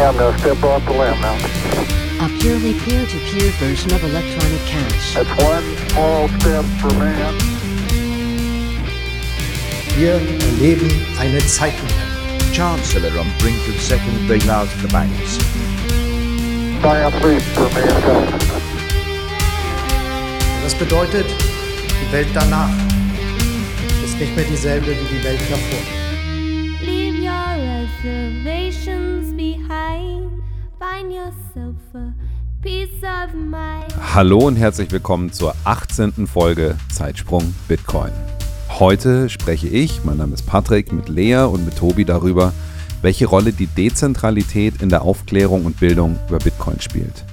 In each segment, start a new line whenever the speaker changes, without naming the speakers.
I'm going to step off the limb now.
A purely peer-to-peer version of electronic cash.
That's one small step for man.
Wir erleben eine Zeitenwende.
Chancellor on brink of second bailout of the banks.
Das bedeutet, die Welt danach ist nicht mehr dieselbe wie die Welt davor.
Hallo und herzlich willkommen zur 18. Folge Zeitsprung Bitcoin. Heute spreche ich, mein Name ist Patrick, mit Lea und mit Tobi darüber, welche Rolle die Dezentralität in der Aufklärung und Bildung über Bitcoin spielt.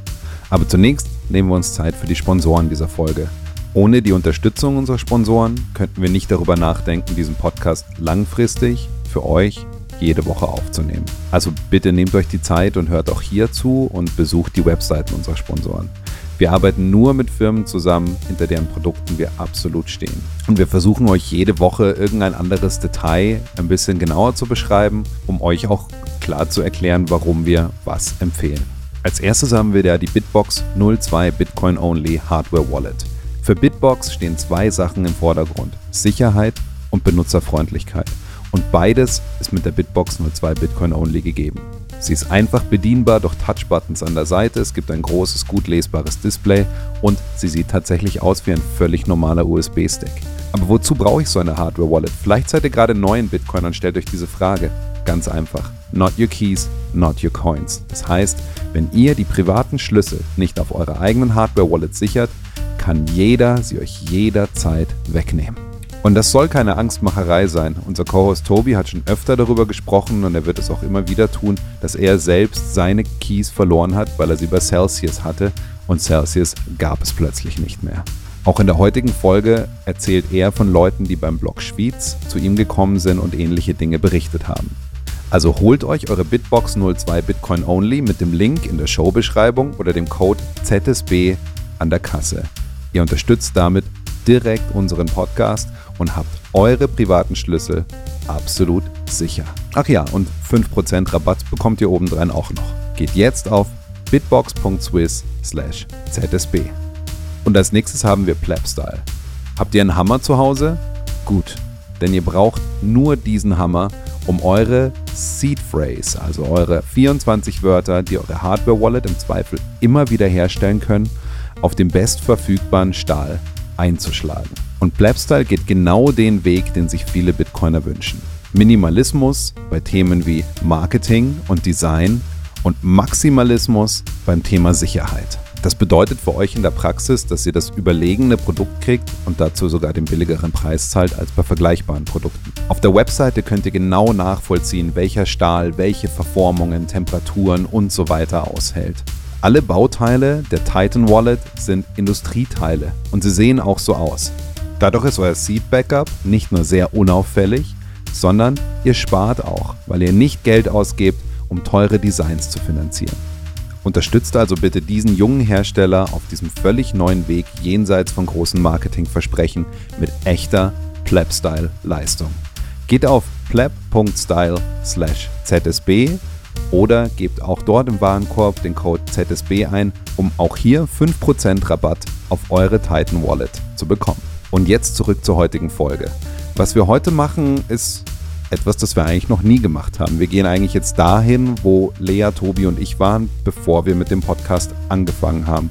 Aber zunächst nehmen wir uns Zeit für die Sponsoren dieser Folge. Ohne die Unterstützung unserer Sponsoren könnten wir nicht darüber nachdenken, diesen Podcast langfristig für euch jede Woche aufzunehmen. Also bitte nehmt euch die Zeit und hört auch hier zu und besucht die Webseiten unserer Sponsoren. Wir arbeiten nur mit Firmen zusammen, hinter deren Produkten wir absolut stehen. Und wir versuchen euch jede Woche irgendein anderes Detail ein bisschen genauer zu beschreiben, um euch auch klar zu erklären, warum wir was empfehlen. Als erstes haben wir da die Bitbox 02 Bitcoin Only Hardware Wallet. Für Bitbox stehen zwei Sachen im Vordergrund: Sicherheit und Benutzerfreundlichkeit. Und beides ist mit der Bitbox 02 Bitcoin Only gegeben. Sie ist einfach bedienbar durch Touchbuttons an der Seite, es gibt ein großes, gut lesbares Display und sie sieht tatsächlich aus wie ein völlig normaler USB-Stick. Aber wozu brauche ich so eine Hardware-Wallet? Vielleicht seid ihr gerade neu in Bitcoin und stellt euch diese Frage. Ganz einfach. Not your keys, not your coins. Das heißt, wenn ihr die privaten Schlüssel nicht auf eurer eigenen Hardware-Wallet sichert, kann jeder sie euch jederzeit wegnehmen. Und das soll keine Angstmacherei sein. Unser Co-Host Tobi hat schon öfter darüber gesprochen und er wird es auch immer wieder tun, dass er selbst seine Keys verloren hat, weil er sie bei Celsius hatte und Celsius gab es plötzlich nicht mehr. Auch in der heutigen Folge erzählt er von Leuten, die beim Blog Schwyz zu ihm gekommen sind und ähnliche Dinge berichtet haben. Also holt euch eure Bitbox 02 Bitcoin Only mit dem Link in der Showbeschreibung oder dem Code ZSB an der Kasse. Ihr unterstützt damit direkt unseren Podcast und habt eure privaten Schlüssel absolut sicher. Ach ja, und 5% Rabatt bekommt ihr obendrein auch noch. Geht jetzt auf bitbox.swiss/zsb. Und als nächstes haben wir Plebstyle. Habt ihr einen Hammer zu Hause? Gut, denn ihr braucht nur diesen Hammer, um eure Seed Phrase, also eure 24 Wörter, die eure Hardware Wallet im Zweifel immer wieder herstellen können, auf dem bestverfügbaren Stahl einzuschlagen. Und Blabstyle geht genau den Weg, den sich viele Bitcoiner wünschen. Minimalismus bei Themen wie Marketing und Design und Maximalismus beim Thema Sicherheit. Das bedeutet für euch in der Praxis, dass ihr das überlegene Produkt kriegt und dazu sogar den billigeren Preis zahlt als bei vergleichbaren Produkten. Auf der Webseite könnt ihr genau nachvollziehen, welcher Stahl welche Verformungen, Temperaturen und so weiter aushält. Alle Bauteile der Titan Wallet sind Industrieteile und sie sehen auch so aus. Dadurch ist euer Seed Backup nicht nur sehr unauffällig, sondern ihr spart auch, weil ihr nicht Geld ausgebt, um teure Designs zu finanzieren. Unterstützt also bitte diesen jungen Hersteller auf diesem völlig neuen Weg jenseits von großen Marketingversprechen mit echter Pleb-Style-Leistung. Geht auf pleb.style/zsb oder gebt auch dort im Warenkorb den Code ZSB ein, um auch hier 5% Rabatt auf eure Titan Wallet zu bekommen. Und jetzt zurück zur heutigen Folge. Was wir heute machen, ist etwas, das wir eigentlich noch nie gemacht haben. Wir gehen eigentlich jetzt dahin, wo Lea, Tobi und ich waren, bevor wir mit dem Podcast angefangen haben.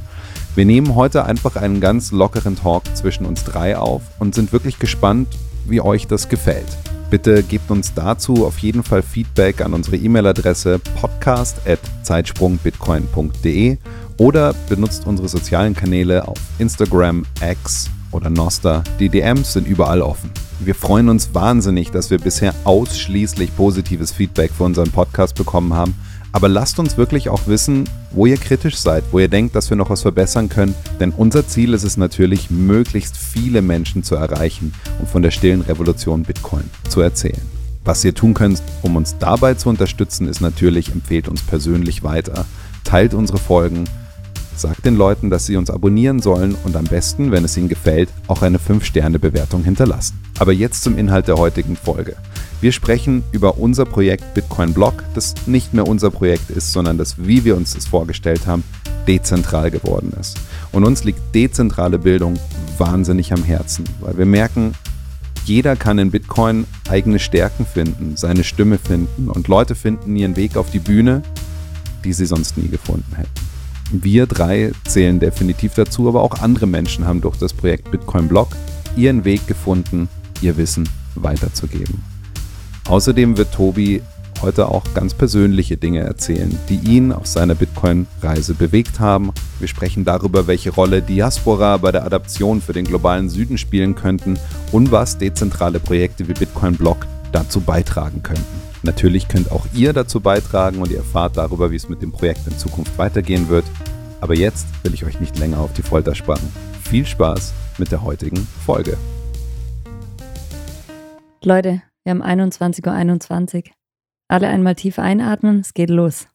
Wir nehmen heute einfach einen ganz lockeren Talk zwischen uns drei auf und sind wirklich gespannt, wie euch das gefällt. Bitte gebt uns dazu auf jeden Fall Feedback an unsere E-Mail-Adresse podcast.zeitsprungbitcoin.de oder benutzt unsere sozialen Kanäle auf Instagram, X oder Noster. Die DMs sind überall offen. Wir freuen uns wahnsinnig, dass wir bisher ausschließlich positives Feedback für unseren Podcast bekommen haben. Aber lasst uns wirklich auch wissen, wo ihr kritisch seid, wo ihr denkt, dass wir noch was verbessern können. Denn unser Ziel ist es natürlich, möglichst viele Menschen zu erreichen und von der stillen Revolution Bitcoin zu erzählen. Was ihr tun könnt, um uns dabei zu unterstützen, ist natürlich, empfehlt uns persönlich weiter, teilt unsere Folgen, Sagt den Leuten, dass sie uns abonnieren sollen und am besten, wenn es ihnen gefällt, auch eine 5-Sterne-Bewertung hinterlassen. Aber jetzt zum Inhalt der heutigen Folge. Wir sprechen über unser Projekt Bitcoin Block, das nicht mehr unser Projekt ist, sondern das, wie wir uns das vorgestellt haben, dezentral geworden ist. Und uns liegt dezentrale Bildung wahnsinnig am Herzen, weil wir merken, jeder kann in Bitcoin eigene Stärken finden, seine Stimme finden und Leute finden ihren Weg auf die Bühne, die sie sonst nie gefunden hätten. Wir drei zählen definitiv dazu, aber auch andere Menschen haben durch das Projekt Bitcoin Block ihren Weg gefunden, ihr Wissen weiterzugeben. Außerdem wird Tobi heute auch ganz persönliche Dinge erzählen, die ihn auf seiner Bitcoin-Reise bewegt haben. Wir sprechen darüber, welche Rolle Diaspora bei der Adaption für den globalen Süden spielen könnten und was dezentrale Projekte wie Bitcoin Block dazu beitragen könnten. Natürlich könnt auch ihr dazu beitragen und ihr erfahrt darüber, wie es mit dem Projekt in Zukunft weitergehen wird. Aber jetzt will ich euch nicht länger auf die Folter spannen. Viel Spaß mit der heutigen Folge.
Leute, wir haben 21.21 Uhr. Alle einmal tief einatmen, es geht los.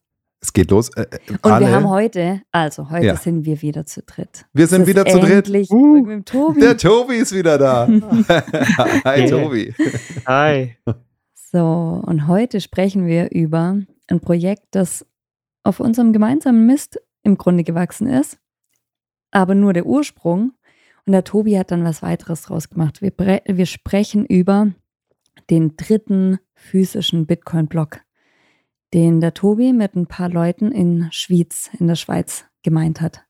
Es geht los. Äh, äh,
Und
alle,
wir haben heute, also heute
Ja.
sind wir wieder zu dritt.
Wir sind wieder zu dritt.
endlich
Uh,
mit dem Tobi.
der Tobi ist wieder da. Hi. Tobi.
Hi.
So, und heute sprechen wir über ein Projekt, das auf unserem gemeinsamen Mist im Grunde gewachsen ist, aber nur der Ursprung. Und der Tobi hat dann was weiteres draus gemacht. Wir, wir sprechen über den dritten physischen Bitcoin-Block, den der Tobi mit ein paar Leuten in Schwyz, in der Schweiz, gemeint hat.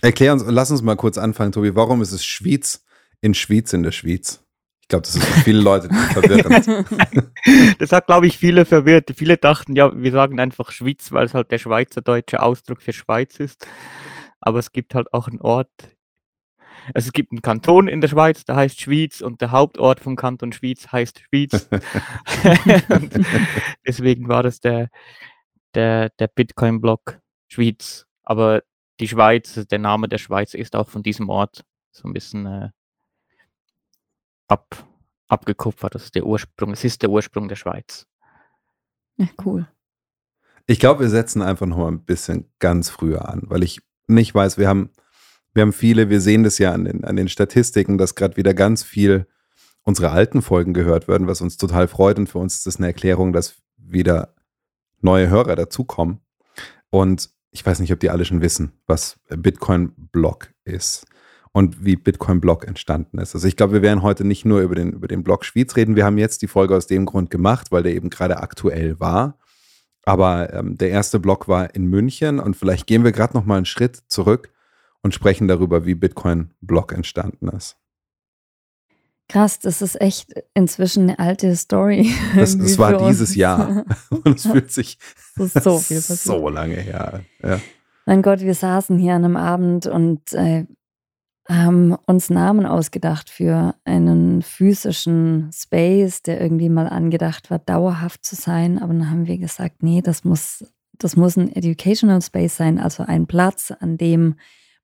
Erklär uns, lass uns mal kurz anfangen, Tobi. Warum ist es Schwyz in Schwyz in der Schweiz? Ich glaube, das ist für viele Leute verwirrend.
Das hat, glaube ich, viele verwirrt. Viele dachten, ja, wir sagen einfach Schweiz, weil es halt der schweizerdeutsche Ausdruck für Schweiz ist. Aber es gibt halt auch einen Ort. Also es gibt einen Kanton in der Schweiz, der heißt Schwyz und der Hauptort vom Kanton Schwyz heißt Schwyz. deswegen war das der, der, der Bitcoin-Block Schwyz. Aber die Schweiz, also der Name der Schweiz ist auch von diesem Ort so ein bisschen äh, ab, abgekupfert. Das ist der Ursprung. Es ist der Ursprung der Schweiz.
Ja, cool.
Ich glaube, wir setzen einfach noch mal ein bisschen ganz früher an, weil ich nicht weiß, wir haben, wir haben viele, wir sehen das ja an den, an den Statistiken, dass gerade wieder ganz viel unsere alten Folgen gehört werden, was uns total freut. Und für uns ist das eine Erklärung, dass wieder neue Hörer dazukommen. Und ich weiß nicht, ob die alle schon wissen, was Bitcoin Block ist und wie Bitcoin Block entstanden ist. Also ich glaube, wir werden heute nicht nur über den, über den Block Schwyz reden. Wir haben jetzt die Folge aus dem Grund gemacht, weil der eben gerade aktuell war. Aber ähm, der erste Block war in München und vielleicht gehen wir gerade noch mal einen Schritt zurück und sprechen darüber, wie Bitcoin Block entstanden ist.
Krass, das ist echt inzwischen eine alte Story.
Das, das war
für uns.
dieses Jahr und es fühlt sich
so viel
so lange her. Ja.
Mein Gott, wir saßen hier an einem Abend und äh, haben uns Namen ausgedacht für einen physischen Space, der irgendwie mal angedacht war, dauerhaft zu sein. Aber dann haben wir gesagt, nee, das muss, das muss ein Educational Space sein, also ein Platz, an dem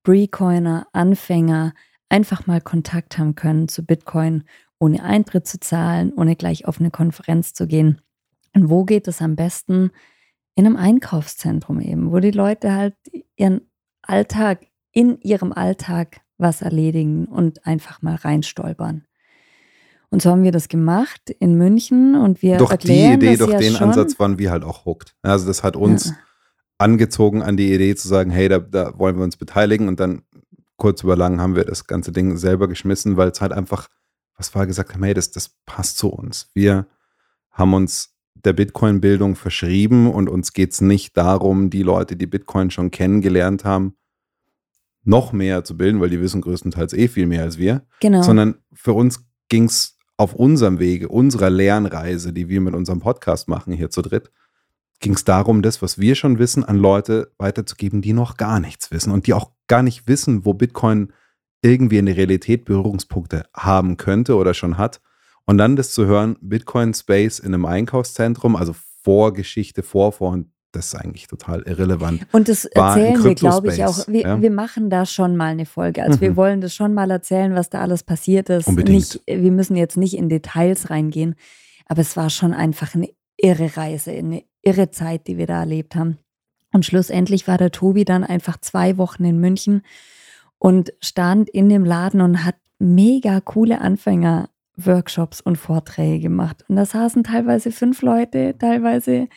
Precoiner, Anfänger einfach mal Kontakt haben können zu Bitcoin, ohne Eintritt zu zahlen, ohne gleich auf eine Konferenz zu gehen. Und wo geht es am besten? in einem Einkaufszentrum eben, wo die Leute halt ihren Alltag, in ihrem Alltag was erledigen und einfach mal reinstolpern. Und so haben wir das gemacht in München und wir
Durch die Idee,
ja
den. Ansatz waren wir halt auch hooked. Also das hat uns
Ja.
angezogen an die Idee zu sagen, hey, da, da wollen wir uns beteiligen und dann kurz über lang haben wir das ganze Ding selber geschmissen, weil es halt einfach, was wir gesagt haben, hey, das, das passt zu uns. Wir haben uns der Bitcoin-Bildung verschrieben und uns geht es nicht darum, die Leute, die Bitcoin schon kennengelernt haben, noch mehr zu bilden, weil die wissen größtenteils eh viel mehr als wir,
Genau.
sondern für uns ging es auf unserem Wege, unserer Lernreise, die wir mit unserem Podcast machen hier zu dritt, ging es darum, das, was wir schon wissen, an Leute weiterzugeben, die noch gar nichts wissen und die auch gar nicht wissen, wo Bitcoin irgendwie in der Realität Berührungspunkte haben könnte oder schon hat. Und dann das zu hören, Bitcoin Space in einem Einkaufszentrum, also Vorgeschichte, Vorvor, und das ist eigentlich total irrelevant.
Und das erzählen wir, glaube ich, auch. Wir,
ja.
wir machen da schon mal eine Folge. Also wir
Mhm.
wollen das schon mal erzählen, was da alles passiert ist.
Unbedingt.
Nicht, wir müssen jetzt nicht in Details reingehen, aber es war schon einfach eine irre Reise, eine irre Zeit, die wir da erlebt haben. Und schlussendlich war der Tobi dann einfach zwei Wochen in München und stand in dem Laden und hat mega coole Anfänger-Workshops und Vorträge gemacht. Und da saßen teilweise fünf Leute, teilweise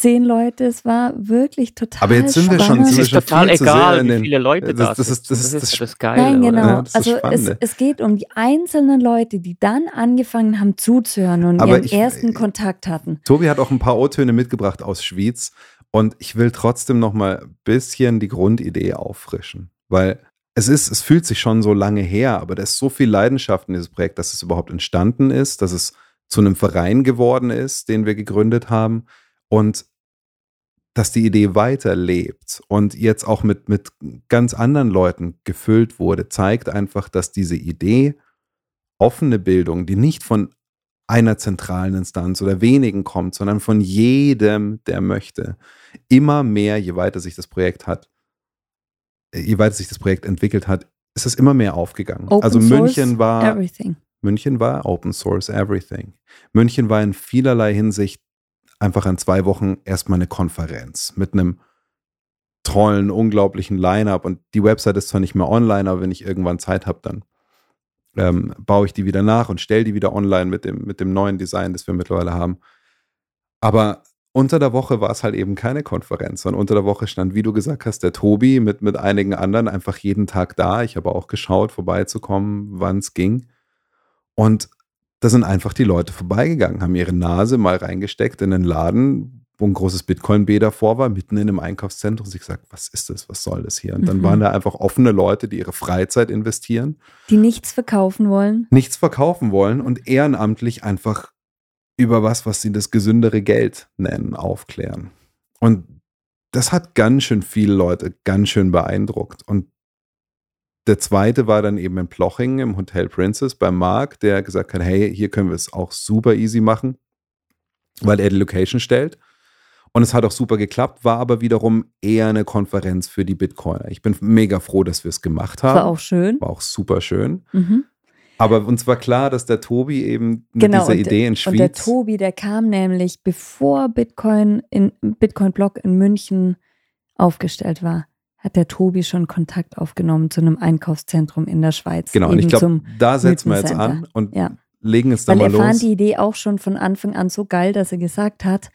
zehn Leute. Es war wirklich total
Aber jetzt sind wir schon,
spannend.
sind
Es ist total
viel zu sehr
egal,
in
wie viele Leute da
das, das, ist, das, ist, das,
ja das Geile.
Nein,
oder?
genau.
Ja, das ist
also es, es geht um die einzelnen Leute, die dann angefangen haben zuzuhören und
Aber
ihren
ich-
ersten Kontakt hatten.
Tobi hat auch ein paar O-Töne mitgebracht aus Schwyz und ich will trotzdem noch mal ein bisschen die Grundidee auffrischen, weil es ist, es fühlt sich schon so lange her, aber da ist so viel Leidenschaft in dieses Projekt, dass es überhaupt entstanden ist, dass es zu einem Verein geworden ist, den wir gegründet haben und dass die Idee weiterlebt und jetzt auch mit, mit ganz anderen Leuten gefüllt wurde, zeigt einfach, dass diese Idee, offene Bildung, die nicht von einer zentralen Instanz oder wenigen kommt, sondern von jedem, der möchte, immer mehr, je weiter sich das Projekt hat, äh, je weiter sich das Projekt entwickelt hat, ist es immer mehr aufgegangen.
Open
also München war
Everything.
München war Open Source Everything. München war in vielerlei Hinsicht einfach an zwei Wochen erstmal eine Konferenz mit einem tollen, unglaublichen Line-up und die Website ist zwar nicht mehr online, aber wenn ich irgendwann Zeit habe, dann ähm, baue ich die wieder nach und stelle die wieder online mit dem, mit dem neuen Design, das wir mittlerweile haben. Aber unter der Woche war es halt eben keine Konferenz, sondern unter der Woche stand, wie du gesagt hast, der Tobi mit, mit einigen anderen einfach jeden Tag da. Ich habe auch geschaut, vorbeizukommen, wann es ging. Und da sind einfach die Leute vorbeigegangen, haben ihre Nase mal reingesteckt in den Laden, wo ein großes Bitcoin-B davor war, mitten in einem Einkaufszentrum. Und sich gesagt, was ist das, was soll das hier? Und dann
Mhm.
waren da einfach offene Leute, die ihre Freizeit investieren,
Die nichts verkaufen wollen.
nichts verkaufen wollen und ehrenamtlich einfach über was, was sie das gesündere Geld nennen, aufklären. Und das hat ganz schön viele Leute ganz schön beeindruckt. Und der zweite war dann eben in Ploching im Hotel Princess bei Marc, der gesagt hat, hey, hier können wir es auch super easy machen, weil er die Location stellt. Und es hat auch super geklappt, war aber wiederum eher eine Konferenz für die Bitcoiner. Ich bin mega froh, dass wir es gemacht haben.
War auch schön.
War auch super schön.
Mhm.
Aber uns war klar, dass der Tobi eben mit
Genau,
dieser
und,
Idee in
und der
Schwyz.
Tobi, der kam nämlich, bevor Bitcoin in Bitcoin-Block in München aufgestellt war, hat der Tobi schon Kontakt aufgenommen zu einem Einkaufszentrum in der Schweiz.
Genau, und ich glaube, da setzen wir jetzt an und
Ja.
legen es da
Weil
mal
er fand
los.
die Idee auch schon von Anfang an so geil, dass er gesagt hat,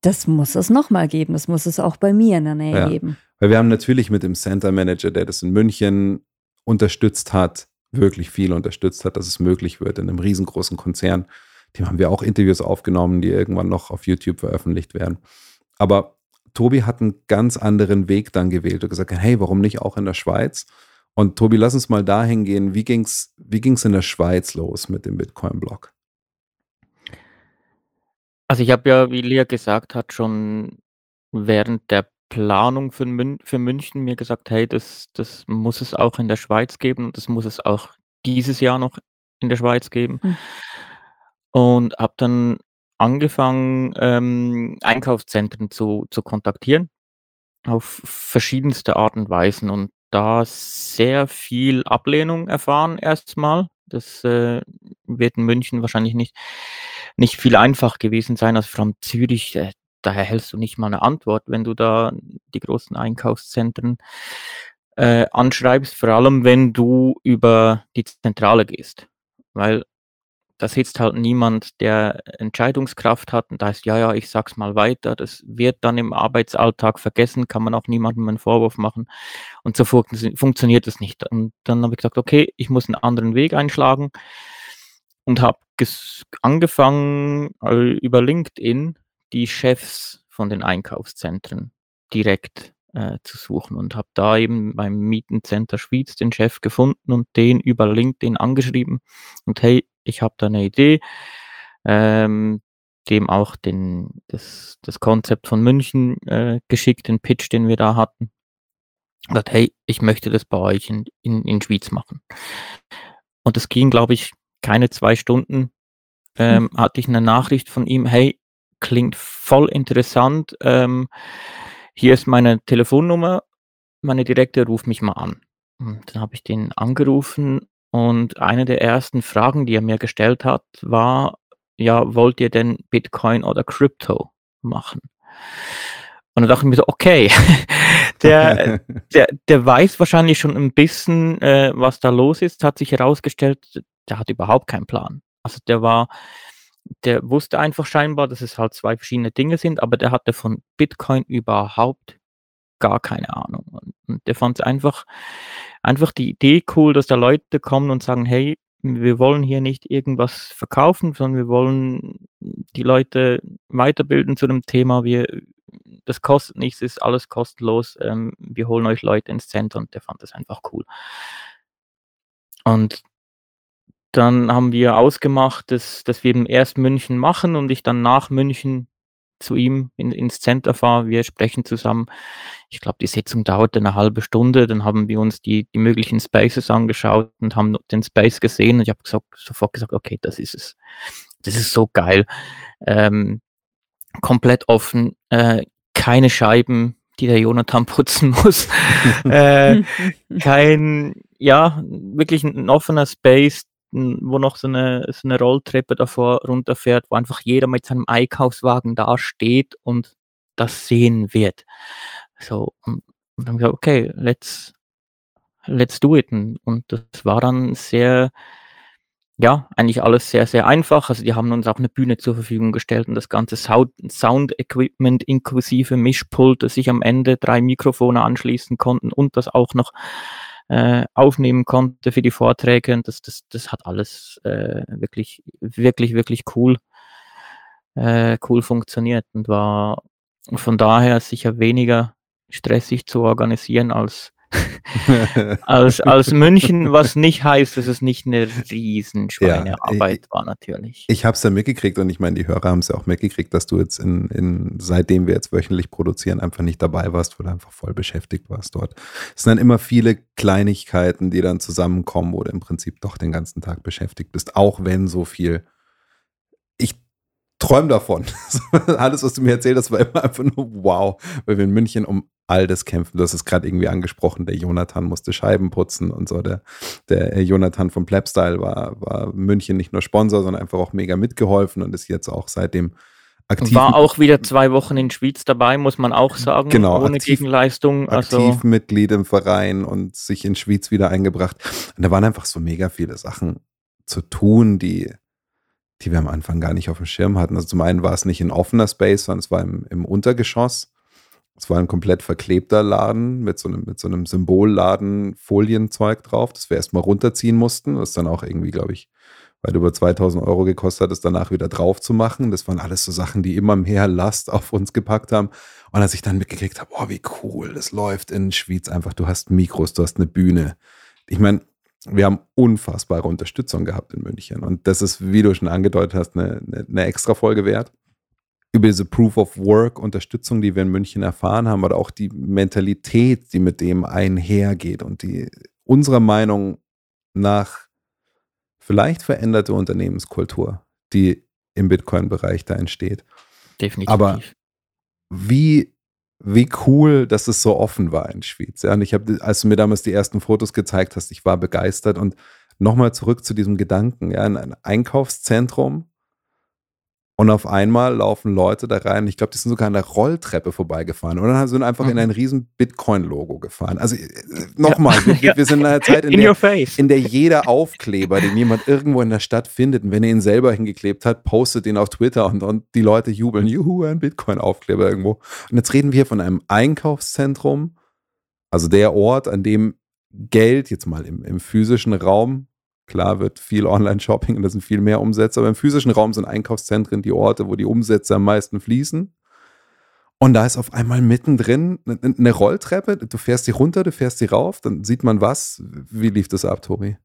das muss es nochmal geben, das muss es auch bei mir in der Nähe
Ja.
geben.
Weil wir haben natürlich mit dem Center Manager, der das in München unterstützt hat, wirklich viel unterstützt hat, dass es möglich wird in einem riesengroßen Konzern. Dem haben wir auch Interviews aufgenommen, die irgendwann noch auf YouTube veröffentlicht werden. Aber Tobi hat einen ganz anderen Weg dann gewählt und gesagt, hey, warum nicht auch in der Schweiz? Und Tobi, lass uns mal dahin gehen. Wie ging's, wie ging's in der Schweiz los mit dem Bitcoin-Block?
Also ich habe ja, wie Lea gesagt hat, schon während der Planung für, Mün für München mir gesagt, hey, das, das muss es auch in der Schweiz geben und das muss es auch dieses Jahr noch in der Schweiz geben.
Hm.
Und habe dann angefangen, ähm, Einkaufszentren zu, zu kontaktieren auf verschiedenste Art und Weisen und da sehr viel Ablehnung erfahren erstmal. Das äh, wird in München wahrscheinlich nicht, nicht viel einfach gewesen sein, also allem Zürich, äh, da erhältst du nicht mal eine Antwort, wenn du da die großen Einkaufszentren äh, anschreibst, vor allem wenn du über die Zentrale gehst. Weil da sitzt halt niemand, der Entscheidungskraft hat und da heißt, ja, ja, ich sag's mal weiter. Das wird dann im Arbeitsalltag vergessen, kann man auch niemandem einen Vorwurf machen. Und so fun funktioniert es nicht. Und dann habe ich gesagt, okay, ich muss einen anderen Weg einschlagen und habe angefangen, äh, über LinkedIn die Chefs von den Einkaufszentren direkt äh, zu suchen und habe da eben beim Mietencenter Schwyz den Chef gefunden und den über LinkedIn angeschrieben und hey, ich habe da eine Idee, ähm, dem auch den, das, das Konzept von München äh, geschickt, den Pitch, den wir da hatten. Und gesagt, hey, ich möchte das bei euch in, in, in Schwyz machen. Und es ging, glaube ich, keine zwei Stunden, ähm,
Mhm.
hatte ich eine Nachricht von ihm, hey, klingt voll interessant, ähm, hier ist meine Telefonnummer, meine direkte, ruf mich mal an. Und dann habe ich den angerufen und eine der ersten Fragen, die er mir gestellt hat, war, ja, wollt ihr denn Bitcoin oder Crypto machen? Und dann dachte ich mir so, okay, der, der, der weiß wahrscheinlich schon ein bisschen, äh, was da los ist, hat sich herausgestellt, der hat überhaupt keinen Plan. Also der war, der wusste einfach scheinbar, dass es halt zwei verschiedene Dinge sind, aber der hatte von Bitcoin überhaupt gar keine Ahnung. Und, der fand es einfach, einfach die Idee cool, dass da Leute kommen und sagen, hey, wir wollen hier nicht irgendwas verkaufen, sondern wir wollen die Leute weiterbilden zu dem Thema. Wir, das kostet nichts, ist alles kostenlos. Ähm, wir holen euch Leute ins Zentrum und der fand das einfach cool. Und dann haben wir ausgemacht, dass, dass wir erst München machen und ich dann nach München zu ihm in, ins Center fahre. Wir sprechen zusammen. Ich glaube, die Sitzung dauerte eine halbe Stunde. Dann haben wir uns die, die möglichen Spaces angeschaut und haben den Space gesehen. Und ich habe gesagt, sofort gesagt, okay, das ist es. Das ist so geil. Ähm, komplett offen, äh, keine Scheiben, die der Jonathan putzen muss. äh, kein, ja, wirklich ein offener Space, wo noch so eine, so eine Rolltreppe davor runterfährt, wo einfach jeder mit seinem Einkaufswagen da steht und das sehen wird. So, und, dann gesagt, okay, let's, let's do it. Und das war dann sehr, ja, eigentlich alles sehr, sehr einfach. Also die haben uns auch eine Bühne zur Verfügung gestellt und das ganze Sound-Equipment inklusive Mischpult, dass sich am Ende drei Mikrofone anschließen konnten und das auch noch äh, aufnehmen konnte für die Vorträge. Und das, das, das hat alles äh, wirklich, wirklich, wirklich cool, äh, cool funktioniert und war von daher sicher weniger stressig zu organisieren als als, als München, was nicht heißt, dass es nicht eine riesen Schweinearbeit ja, war natürlich.
Ich habe es ja mitgekriegt und ich meine, die Hörer haben es ja auch mitgekriegt, dass du jetzt in, in, seitdem wir jetzt wöchentlich produzieren, einfach nicht dabei warst, weil du einfach voll beschäftigt warst dort. Es sind dann immer viele Kleinigkeiten, die dann zusammenkommen, wo du im Prinzip doch den ganzen Tag beschäftigt bist, auch wenn so viel träume davon. Alles, was du mir erzählt hast, war immer einfach nur wow, weil wir in München um all das kämpfen. Du hast es gerade irgendwie angesprochen, der Jonathan musste Scheiben putzen und so. Der, der Jonathan vom Plebstyle war, war München nicht nur Sponsor, sondern einfach auch mega mitgeholfen und ist jetzt auch seitdem aktiv.
War auch wieder zwei Wochen in Schwyz dabei, muss man auch sagen,
genau,
ohne
aktiv,
Gegenleistung.
Also aktiv Mitglied im Verein und sich in Schwyz wieder eingebracht. Und da waren einfach so mega viele Sachen zu tun, die, die wir am Anfang gar nicht auf dem Schirm hatten. Also zum einen war es nicht ein offener Space, sondern es war im, im Untergeschoss. Es war ein komplett verklebter Laden mit so einem, mit so einem Symbolladen Folienzeug drauf, das wir erstmal runterziehen mussten, was dann auch irgendwie, glaube ich, weit über 2000 Euro gekostet hat, es danach wieder drauf zu machen. Das waren alles so Sachen, die immer mehr Last auf uns gepackt haben. Und als ich dann mitgekriegt habe, oh, wie cool, das läuft in Schwyz einfach, du hast Mikros, du hast eine Bühne. Ich meine, wir haben unfassbare Unterstützung gehabt in München. Und das ist, wie du schon angedeutet hast, eine, eine, eine extra Folge wert über diese Proof of Work Unterstützung, die wir in München erfahren haben, oder auch die Mentalität, die mit dem einhergeht und die unserer Meinung nach vielleicht veränderte Unternehmenskultur, die im Bitcoin-Bereich da entsteht.
Definitiv.
Aber wie, wie cool, dass es so offen war in Schwyz. Ja, und ich habe, als du mir damals die ersten Fotos gezeigt hast, ich war begeistert und nochmal zurück zu diesem Gedanken, ja, in ein Einkaufszentrum, und auf einmal laufen Leute da rein. Ich glaube, die sind sogar an der Rolltreppe vorbeigefahren. Und dann sind einfach mhm. in ein riesen Bitcoin-Logo gefahren. Also äh, nochmal, ja. wir, wir, sind in einer Zeit, in, in der, in der jeder Aufkleber, den jemand irgendwo in der Stadt findet, und wenn er ihn selber hingeklebt hat, postet ihn auf Twitter und, und die Leute jubeln, juhu, ein Bitcoin-Aufkleber irgendwo. Und jetzt reden wir von einem Einkaufszentrum, also der Ort, an dem Geld jetzt mal im, im physischen Raum Klar wird viel Online-Shopping und da sind viel mehr Umsätze, aber im physischen Raum sind Einkaufszentren die Orte, wo die Umsätze am meisten fließen. Und da ist auf einmal mittendrin eine Rolltreppe. Du fährst sie runter, du fährst sie rauf, dann sieht man was. Wie lief das ab, Tobi?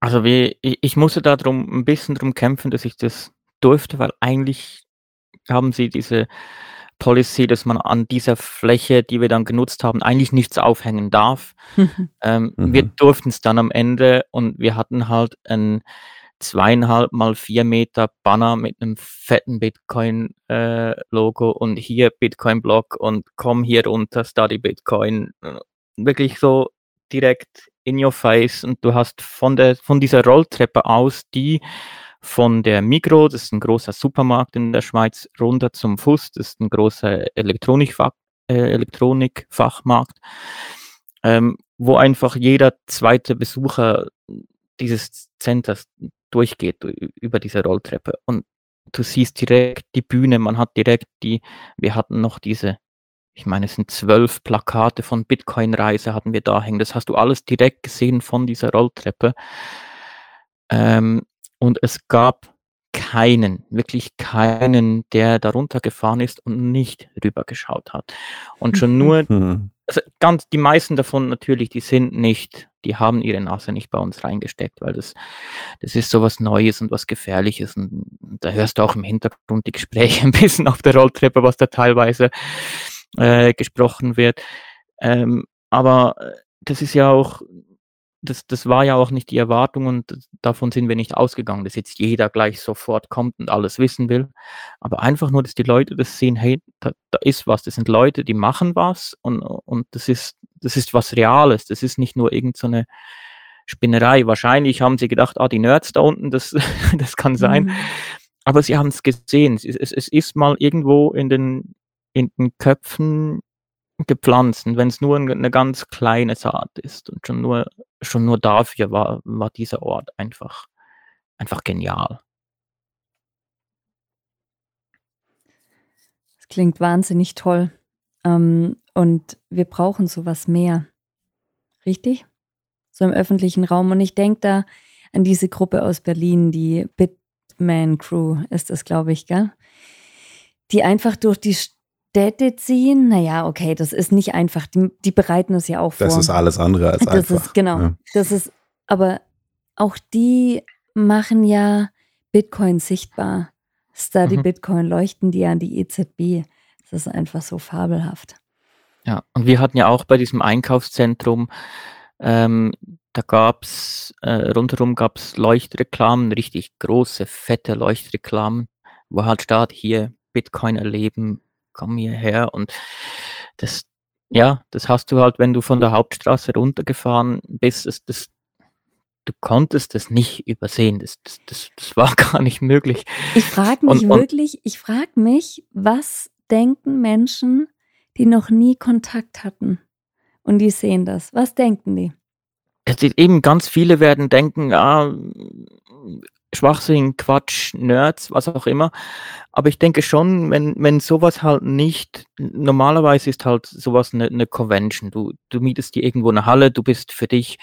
Also wie, ich, ich musste da drum ein bisschen drum kämpfen, dass ich das durfte, weil eigentlich haben sie diese Policy, dass man an dieser Fläche, die wir dann genutzt haben, eigentlich nichts aufhängen darf. ähm, mhm. Wir durften es dann am Ende und wir hatten halt ein zweieinhalb mal vier Meter Banner mit einem fetten Bitcoin-Logo äh, und hier Bitcoin-Block und komm hier runter, Study Bitcoin. Wirklich so direkt in your face und du hast von, der, von dieser Rolltreppe aus, die von der Migro, das ist ein großer Supermarkt in der Schweiz, runter zum Fuß, das ist ein großer Elektronikfach, äh, Elektronikfachmarkt, ähm, wo einfach jeder zweite Besucher dieses Centers durchgeht über diese Rolltreppe. Und du siehst direkt die Bühne, man hat direkt die, wir hatten noch diese, ich meine, es sind zwölf Plakate von Bitcoin-Reise hatten wir da hängen. Das hast du alles direkt gesehen von dieser Rolltreppe. Ähm, und es gab keinen, wirklich keinen, der darunter gefahren ist und nicht rübergeschaut hat. Und schon nur,
Mhm.
also ganz, die meisten davon natürlich, die sind nicht, die haben ihre Nase nicht bei uns reingesteckt, weil das, das ist sowas Neues und was Gefährliches. Und da hörst du auch im Hintergrund die Gespräche ein bisschen auf der Rolltreppe, was da teilweise äh, gesprochen wird. Ähm, aber äh, das ist ja auch, das, das war ja auch nicht die Erwartung und davon sind wir nicht ausgegangen, dass jetzt jeder gleich sofort kommt und alles wissen will. Aber einfach nur, dass die Leute das sehen, hey, da, da ist was, das sind Leute, die machen was und, und das ist, das ist was Reales, das ist nicht nur irgend so Spinnerei. Wahrscheinlich haben sie gedacht, ah, die Nerds da unten, das, das kann sein.
Mhm.
Aber sie haben es gesehen. Es, es, es ist mal irgendwo in den, in den Köpfen gepflanzt, wenn es nur ein- eine ganz kleine Saat ist. Und schon nur, schon nur dafür war, war dieser Ort einfach, einfach genial.
Das klingt wahnsinnig toll. Ähm, und wir brauchen sowas mehr. Richtig? So im öffentlichen Raum. Und ich denke da an diese Gruppe aus Berlin, die Bitman Crew ist das, glaube ich, gell? Die einfach durch die Städte ziehen. Naja, okay, das ist nicht einfach. Die, die bereiten es ja auch vor.
Das ist alles andere als
Das
einfach.
ist, genau.
Ja.
Das ist, aber auch die machen ja Bitcoin sichtbar. Study
Mhm.
Bitcoin leuchten die an die EZB. Das ist einfach so fabelhaft.
Ja, und wir hatten ja auch bei diesem Einkaufszentrum, ähm, da gab's äh, rundherum gab's Leuchtreklamen, richtig große, fette Leuchtreklamen, wo halt steht, hier Bitcoin erleben, komm hierher. Und das, ja, das hast du halt, wenn du von der Hauptstraße runtergefahren bist, das, das, du konntest das nicht übersehen. Das, das, das, das war gar nicht möglich.
Ich frage mich
Und- und-
wirklich, ich frage mich, was denken Menschen, die noch nie Kontakt hatten und die sehen das? Was denken die?
Es ist eben ganz viele werden denken, ah, Schwachsinn, Quatsch, Nerds, was auch immer. Aber ich denke schon, wenn, wenn sowas halt nicht, normalerweise ist halt sowas eine, eine Convention. Du, du mietest dir irgendwo eine Halle, du bist für dich,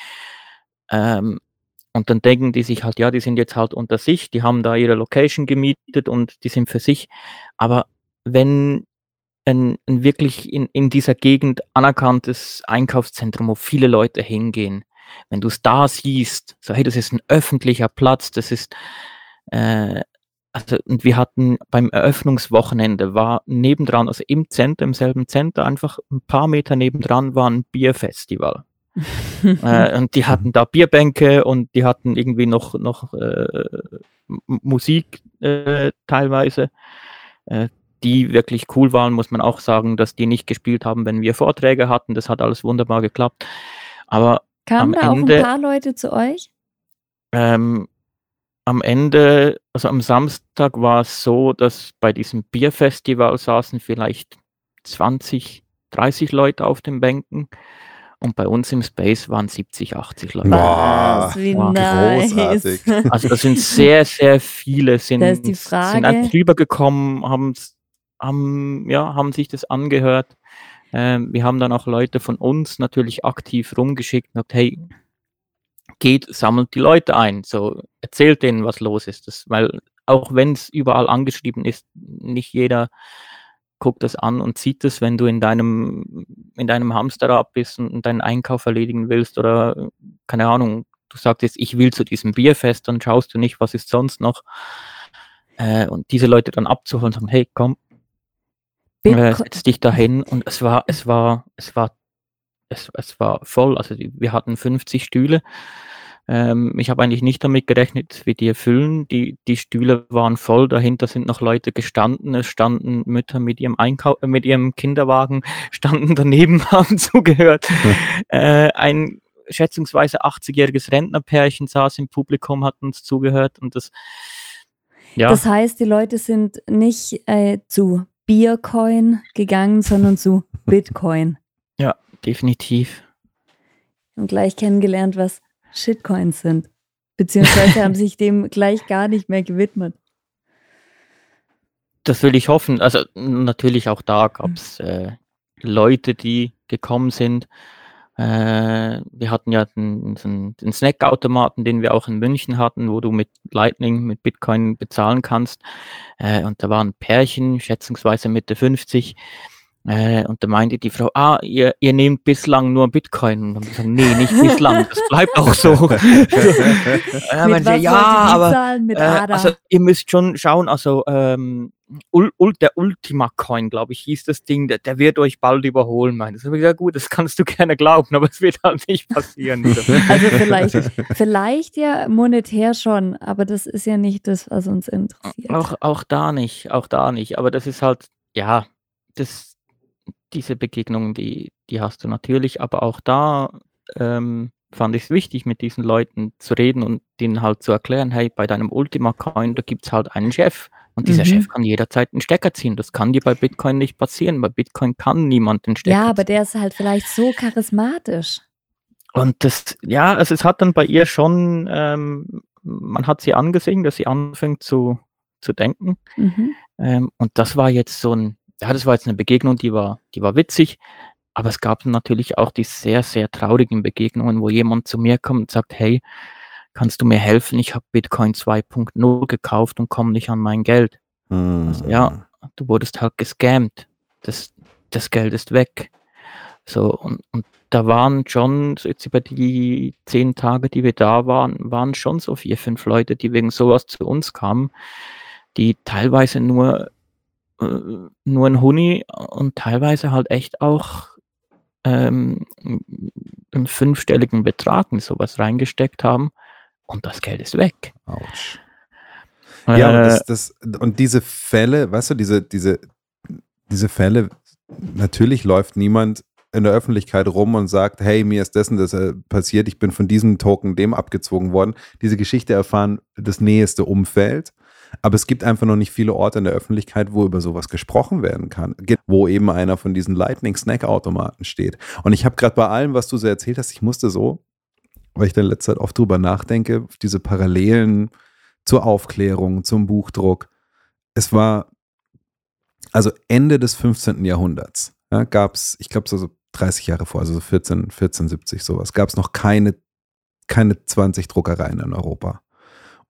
ähm, und dann denken die sich halt, ja, die sind jetzt halt unter sich, die haben da ihre Location gemietet und die sind für sich. Aber wenn ein, ein wirklich in, in dieser Gegend anerkanntes Einkaufszentrum, wo viele Leute hingehen, wenn du es da siehst, so hey, das ist ein öffentlicher Platz, das ist, äh, also, und wir hatten beim Eröffnungswochenende war nebendran, also im Center, im selben Center, einfach ein paar Meter nebendran war ein Bierfestival. äh, und die hatten da Bierbänke und die hatten irgendwie noch, noch äh, Musik äh, teilweise, äh, die wirklich cool waren, muss man auch sagen, dass die nicht gespielt haben, wenn wir Vorträge hatten. Das hat alles wunderbar geklappt. Aber
Kamen
Am
da auch
Ende-
ein paar Leute zu euch?
ähm, am Ende, also am Samstag war es so, dass bei diesem Bierfestival saßen vielleicht 20, 30 Leute auf den Bänken und bei uns im Space waren 70, 80 Leute.
Was, wie
wow,
nice.
großartig.
Also das sind sehr, sehr viele, sind,
Da ist die
sind
Frage-
einfach rübergekommen, haben's- haben, ja, haben sich das angehört. Ähm, wir haben dann auch Leute von uns natürlich aktiv rumgeschickt und gesagt, hey, geht, sammelt die Leute ein, so erzählt denen, was los ist. Das, weil auch wenn es überall angeschrieben ist, nicht jeder guckt das an und sieht es, wenn du in deinem, in deinem Hamsterrad bist und, deinen Einkauf erledigen willst oder keine Ahnung, du sagst jetzt, ich will zu diesem Bierfest, dann schaust du nicht, was ist sonst noch. Äh, und diese Leute dann abzuholen und sagen, hey, komm, äh, setz dich dahin und es war, es war, es war, es, es war voll. Also wir hatten 50 Stühle. Ähm, ich habe eigentlich nicht damit gerechnet, wie die erfüllen. Die, die Stühle waren voll. Dahinter sind noch Leute gestanden. Es standen Mütter mit ihrem Einkau äh, mit ihrem Kinderwagen, standen daneben, haben zugehört. äh, ein schätzungsweise 80-jähriges Rentnerpärchen saß im Publikum, hat uns zugehört und das Ja,
Das heißt, die Leute sind nicht äh, zu Biercoin gegangen, sondern zu Bitcoin.
ja, definitiv.
Und gleich kennengelernt, was Shitcoins sind. Beziehungsweise haben sich dem gleich gar nicht mehr gewidmet.
Das will ich hoffen. Also natürlich auch da gab es äh, Leute, die gekommen sind. Äh, wir hatten ja den, den, den Snackautomaten, den wir auch in München hatten, wo du mit Lightning, mit Bitcoin bezahlen kannst. Äh, und da war ein Pärchen, schätzungsweise Mitte 50. Äh, und da meinte die Frau, ah, ihr, ihr nehmt bislang nur Bitcoin. Und dann gesagt, nee, nicht bislang, das bleibt auch so. Und dann
Mit
meinte
was
sie, ja,
die
aber äh, also ihr müsst schon schauen, also ähm, Ul, Ul, der Ultima Coin, glaube ich, hieß das Ding, der, der wird euch bald überholen, meinte. ich. Ja gut, das kannst du gerne glauben, aber es wird halt nicht passieren.
also vielleicht, vielleicht ja monetär schon, aber das ist ja nicht das, was uns interessiert.
auch, auch da nicht, auch da nicht. Aber das ist halt, ja, das, diese Begegnungen, die, die hast du natürlich, aber auch da ähm, fand ich es wichtig, mit diesen Leuten zu reden und denen halt zu erklären, hey, bei deinem Ultima Coin, da gibt es halt einen Chef. Und dieser
Mhm.
Chef kann jederzeit einen Stecker ziehen. Das kann dir bei Bitcoin nicht passieren. Bei Bitcoin kann niemand den Stecker
Ja, aber
ziehen.
der ist halt vielleicht so charismatisch.
Und das, ja, also es hat dann bei ihr schon, ähm, man hat sie angesehen, dass sie anfängt zu, zu denken.
Mhm.
Ähm, und das war jetzt so ein, ja, das war jetzt eine Begegnung, die war, die war witzig. Aber es gab natürlich auch die sehr, sehr traurigen Begegnungen, wo jemand zu mir kommt und sagt, hey, kannst du mir helfen? Ich habe Bitcoin 2.0 gekauft und komme nicht an mein Geld. Also, ja, du wurdest halt gescammt. Das, das Geld ist weg. So, und, und da waren schon, so jetzt über die zehn Tage, die wir da waren, waren schon so vier, fünf Leute, die wegen sowas zu uns kamen, die teilweise nur, äh, nur ein Huni und teilweise halt echt auch ähm, einen fünfstelligen Betrag in sowas reingesteckt haben und das Geld ist weg.
Autsch. Ja,
Äh,
das, das, und diese Fälle, weißt du, diese, diese, diese Fälle, natürlich läuft niemand in der Öffentlichkeit rum und sagt, hey, mir ist dessen das äh, passiert, ich bin von diesem Token dem abgezogen worden. Diese Geschichte erfahren das nächste Umfeld. Aber es gibt einfach noch nicht viele Orte in der Öffentlichkeit, wo über sowas gesprochen werden kann, wo eben einer von diesen Lightning Snack Automaten steht. Und ich habe gerade bei allem, was du so erzählt hast, ich musste so, weil ich da in letzter Zeit oft drüber nachdenke, diese Parallelen zur Aufklärung, zum Buchdruck. Es war also Ende des 15. Jahrhunderts, ja, gab es, ich glaube so, so 30 Jahre vor, also so 14, 1470 sowas, gab es noch keine, keine 20 Druckereien in Europa.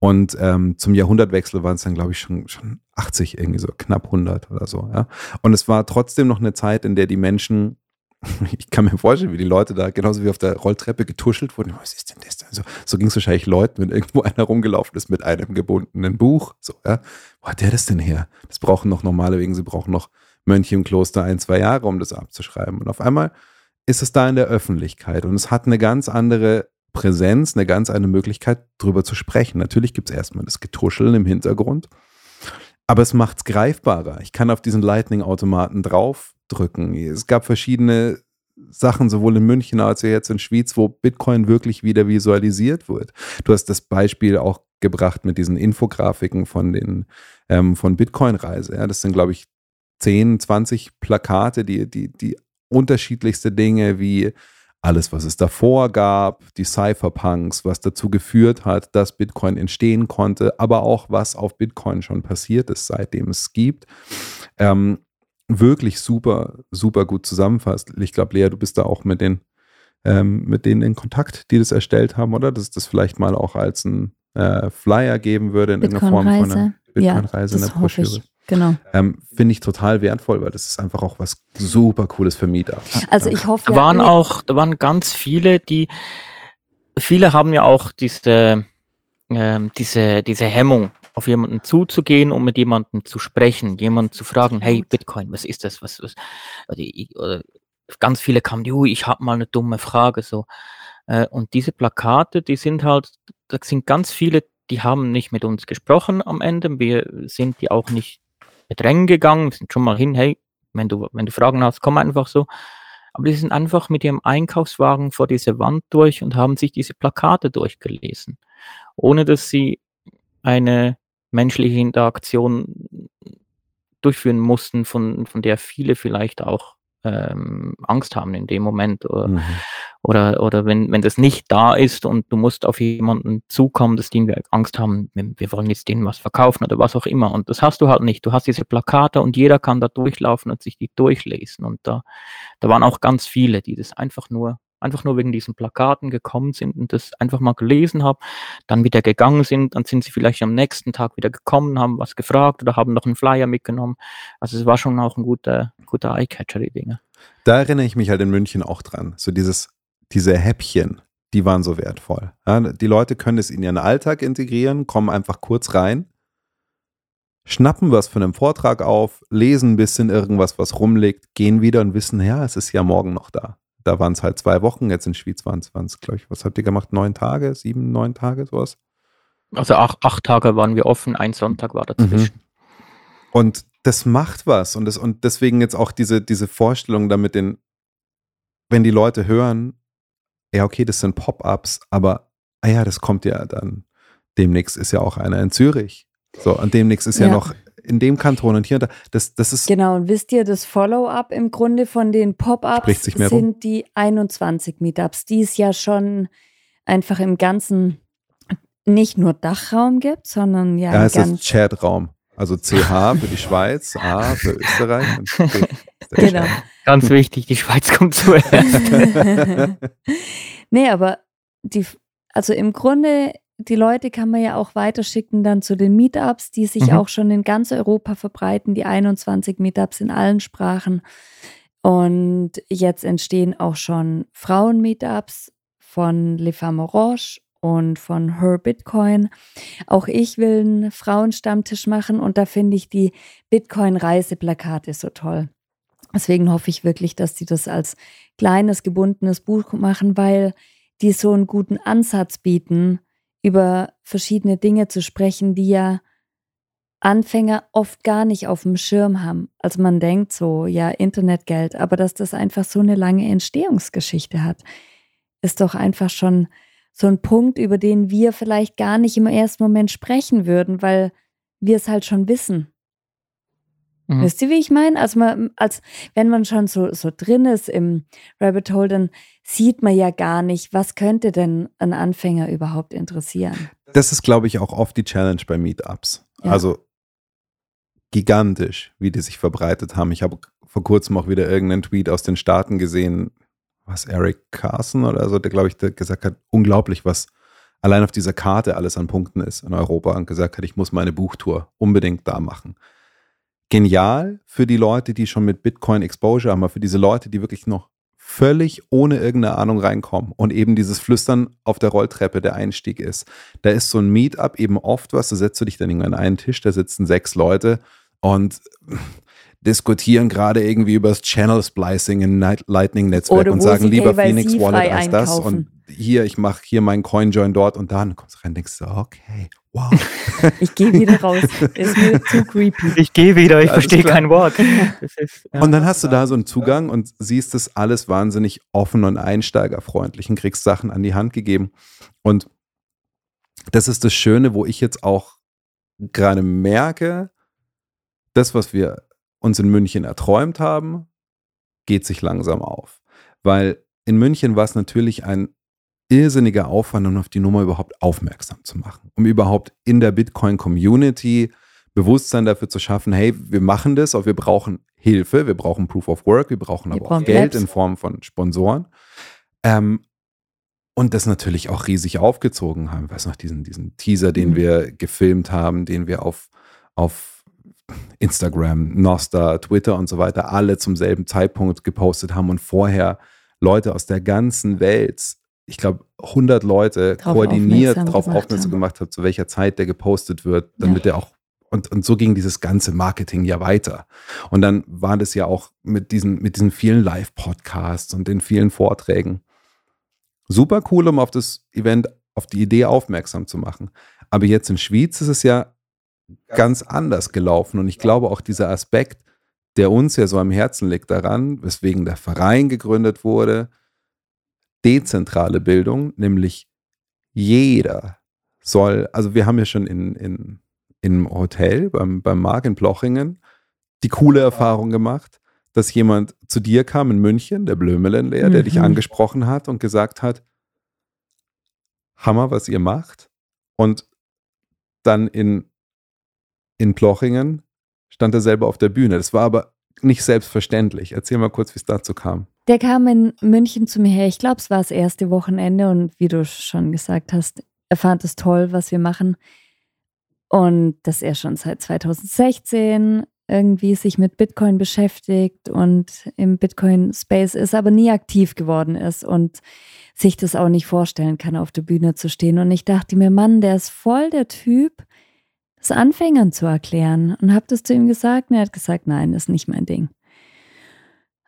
Und ähm, zum Jahrhundertwechsel waren es dann, glaube ich, schon, schon 80, irgendwie so knapp 100 oder so. Ja? Und es war trotzdem noch eine Zeit, in der die Menschen, ich kann mir vorstellen, wie die Leute da genauso wie auf der Rolltreppe getuschelt wurden. Was ist denn das? denn? So, so ging es wahrscheinlich Leuten, wenn irgendwo einer rumgelaufen ist mit einem gebundenen Buch. So, ja? Wo hat der das denn her? Das brauchen noch normale wegen, sie brauchen noch Mönche im Kloster ein, zwei Jahre, um das abzuschreiben. Und auf einmal ist es da in der Öffentlichkeit und es hat eine ganz andere Präsenz, eine ganz andere Möglichkeit, drüber zu sprechen. Natürlich gibt es erstmal das Getuscheln im Hintergrund, aber es macht es greifbarer. Ich kann auf diesen Lightning-Automaten draufdrücken. Es gab verschiedene Sachen, sowohl in München als auch jetzt in Schwyz, wo Bitcoin wirklich wieder visualisiert wird. Du hast das Beispiel auch gebracht mit diesen Infografiken von den ähm, von Bitcoin-Reise. Ja, das sind, glaube ich, 10, 20 Plakate, die, die, die unterschiedlichste Dinge wie alles, was es davor gab, die Cypherpunks, was dazu geführt hat, dass Bitcoin entstehen konnte, aber auch was auf Bitcoin schon passiert ist, seitdem es gibt. Ähm, wirklich super, super gut zusammenfasst. Ich glaube, Lea, du bist da auch mit den, ähm, mit denen in Kontakt, die das erstellt haben, oder? Dass es das vielleicht mal auch als ein äh, Flyer geben würde in irgendeiner Form von einer
Bitcoin-Reise. Ja, ich.
Broschüre.
Genau.
Ähm, Finde ich total wertvoll, weil das ist einfach auch was super Cooles für Mieter.
Also ich hoffe
Da
ja,
waren
nee,
auch, da waren ganz viele, die, viele haben ja auch diese, ähm, diese, diese Hemmung, auf jemanden zuzugehen, um mit jemandem zu sprechen, jemanden zu fragen, hey, Bitcoin, was ist das? Was, was? Oder, ganz viele kamen, "Jo, ich habe mal eine dumme Frage, so. Äh, und diese Plakate, die sind halt, da sind ganz viele, die haben nicht mit uns gesprochen am Ende. Wir sind die auch nicht bedrängen gegangen, sind schon mal hin, hey, wenn du, wenn du Fragen hast, komm einfach so. Aber die sind einfach mit ihrem Einkaufswagen vor diese Wand durch und haben sich diese Plakate durchgelesen, ohne dass sie eine menschliche Interaktion durchführen mussten, von, von der viele vielleicht auch ähm, Angst haben in dem Moment. Oder,
Mhm.
oder, oder wenn, wenn das nicht da ist und du musst auf jemanden zukommen, dass die wir Angst haben, wir, wir wollen jetzt denen was verkaufen oder was auch immer. Und das hast du halt nicht. Du hast diese Plakate und jeder kann da durchlaufen und sich die durchlesen. Und da, da waren auch ganz viele, die das einfach nur einfach nur wegen diesen Plakaten gekommen sind und das einfach mal gelesen haben, dann wieder gegangen sind, dann sind sie vielleicht am nächsten Tag wieder gekommen, haben was gefragt oder haben noch einen Flyer mitgenommen. Also es war schon auch ein guter, guter Eyecatcher, die Dinge.
Da erinnere ich mich halt in München auch dran. So dieses, diese Häppchen, die waren so wertvoll. Ja, die Leute können es in ihren Alltag integrieren, kommen einfach kurz rein, schnappen was von einem Vortrag auf, lesen ein bisschen irgendwas, was rumliegt, gehen wieder und wissen, ja, es ist ja morgen noch da. Da waren es halt zwei Wochen, jetzt in Schwyz waren es, glaube ich, was habt ihr gemacht? Neun Tage, sieben, neun Tage, sowas?
Also acht, acht Tage waren wir offen, ein Sonntag war dazwischen.
Mhm. Und das macht was. Und, das, und deswegen jetzt auch diese, diese Vorstellung damit, den, wenn die Leute hören, ja, okay, das sind Pop-ups, aber ah ja, das kommt ja dann. Demnächst ist ja auch einer in Zürich. So, und demnächst ist ja,
Ja.
noch in dem Kanton und hier und da. Das, das ist
Genau, und wisst ihr, das Follow-up im Grunde von den Pop-ups
mehr rum.
sind die 21 Meetups, die es ja schon einfach im ganzen, nicht nur Dachraum gibt, sondern ja,
Ja, es ist
ganz,
Chatraum. Also CH für die Schweiz, A für Österreich und B
genau.
Ganz wichtig, die Schweiz kommt zuerst.
nee, aber die, also im Grunde, die Leute kann man ja auch weiterschicken dann zu den Meetups, die sich
Mhm.
auch schon in ganz Europa verbreiten, die 21 Meetups in allen Sprachen. Und jetzt entstehen auch schon Frauen-Meetups von Les Femmes Orange und von Her Bitcoin. Auch ich will einen Frauenstammtisch machen und da finde ich die Bitcoin-Reiseplakate so toll. Deswegen hoffe ich wirklich, dass die das als kleines gebundenes Buch machen, weil die so einen guten Ansatz bieten, über verschiedene Dinge zu sprechen, die ja Anfänger oft gar nicht auf dem Schirm haben. Also man denkt so, ja, Internetgeld, aber dass das einfach so eine lange Entstehungsgeschichte hat, ist doch einfach schon so ein Punkt, über den wir vielleicht gar nicht im ersten Moment sprechen würden, weil wir es halt schon wissen.
Mhm.
Wisst ihr, wie ich meine? Also man, als wenn man schon so, so drin ist im Rabbit Hole, dann sieht man ja gar nicht, was könnte denn ein Anfänger überhaupt interessieren.
Das ist, glaube ich, auch oft die Challenge bei Meetups.
Ja.
Also gigantisch, wie die sich verbreitet haben. Ich habe vor kurzem auch wieder irgendeinen Tweet aus den Staaten gesehen, was Eric Carson oder so, der, glaube ich, der gesagt hat, unglaublich, was allein auf dieser Karte alles an Punkten ist in Europa und gesagt hat, ich muss meine Buchtour unbedingt da machen. Genial für die Leute, die schon mit Bitcoin Exposure haben, aber für diese Leute, die wirklich noch völlig ohne irgendeine Ahnung reinkommen und eben dieses Flüstern auf der Rolltreppe der Einstieg ist. Da ist so ein Meetup eben oft was, da setzt du dich dann irgendwann an einen Tisch, da sitzen sechs Leute und diskutieren gerade irgendwie über das Channel Splicing im Lightning-Netzwerk
Oder
und sagen
sie
lieber Phoenix Wallet als das
einkaufen.
und hier, ich mache hier meinen Coinjoin dort und da und du kommst rein und denkst so, okay, wow.
Ich gehe wieder raus. Ist mir zu creepy.
Ich gehe wieder, ich verstehe kein Wort. Ist, ja.
Und dann hast du da so einen Zugang und siehst das alles wahnsinnig offen und einsteigerfreundlich und kriegst Sachen an die Hand gegeben. Und das ist das Schöne, wo ich jetzt auch gerade merke, das, was wir uns in München erträumt haben, geht sich langsam auf. Weil in München war es natürlich ein irrsinniger Aufwand, um auf die Nummer überhaupt aufmerksam zu machen, um überhaupt in der Bitcoin-Community Bewusstsein dafür zu schaffen, hey, wir machen das, aber wir brauchen Hilfe, wir brauchen Proof of Work, wir brauchen
Wir
aber auch
brauchen
Geld
Labs.
in Form von Sponsoren. Ähm, und das natürlich auch riesig aufgezogen haben. Ich weiß noch, diesen, diesen Teaser, den
Mhm.
wir gefilmt haben, den wir auf, auf Instagram, Noster, Twitter und so weiter alle zum selben Zeitpunkt gepostet haben und vorher Leute aus der ganzen Welt, ich glaube 100 Leute
Drauf
koordiniert darauf aufmerksam
haben.
gemacht hat, zu welcher Zeit der gepostet wird, damit er auch und, und so ging dieses ganze Marketing ja weiter. Und dann war das ja auch mit diesen, mit diesen vielen Live-Podcasts und den vielen Vorträgen super cool, um auf das Event, auf die Idee aufmerksam zu machen. Aber jetzt in Schwyz ist es ja ganz anders gelaufen. Und ich glaube auch dieser Aspekt, der uns ja so am Herzen liegt daran, weswegen der Verein gegründet wurde, dezentrale Bildung, nämlich jeder soll, also wir haben ja schon in, in im Hotel beim, beim Marc in Plochingen die coole Erfahrung gemacht, dass jemand zu dir kam in München, der Blömelenleer, der dich
Mhm.
angesprochen hat und gesagt hat, Hammer, was ihr macht. Und dann in, in Plochingen stand er selber auf der Bühne. Das war aber nicht selbstverständlich. Erzähl mal kurz, wie es dazu kam.
Der kam in München zu mir her. Ich glaube, es war das erste Wochenende und wie du schon gesagt hast, er fand es toll, was wir machen. Und dass er schon seit 2016 irgendwie sich mit Bitcoin beschäftigt und im Bitcoin-Space ist, aber nie aktiv geworden ist und sich das auch nicht vorstellen kann, auf der Bühne zu stehen. Und ich dachte mir, Mann, der ist voll der Typ, das Anfängern zu erklären. Und habe das zu ihm gesagt und er hat gesagt, nein, ist nicht mein Ding.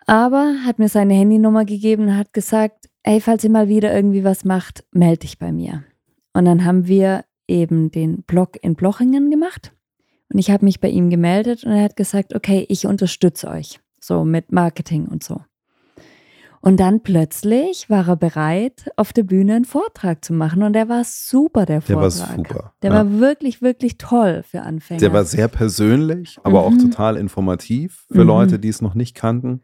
Aber hat mir seine Handynummer gegeben und hat gesagt, ey, falls ihr mal wieder irgendwie was macht, melde dich bei mir. Und dann haben wir eben den Blog in Blochingen gemacht. Und ich habe mich bei ihm gemeldet und er hat gesagt, okay, ich unterstütze euch. So mit Marketing und so. Und dann plötzlich war er bereit, auf der Bühne einen Vortrag zu machen. Und der war super, der
Der
Vortrag.
war super.
Der
ja.
war wirklich, wirklich toll für Anfänger.
Der war sehr persönlich, aber auch
Mhm.
total informativ für
Mhm.
Leute, die es noch nicht kannten.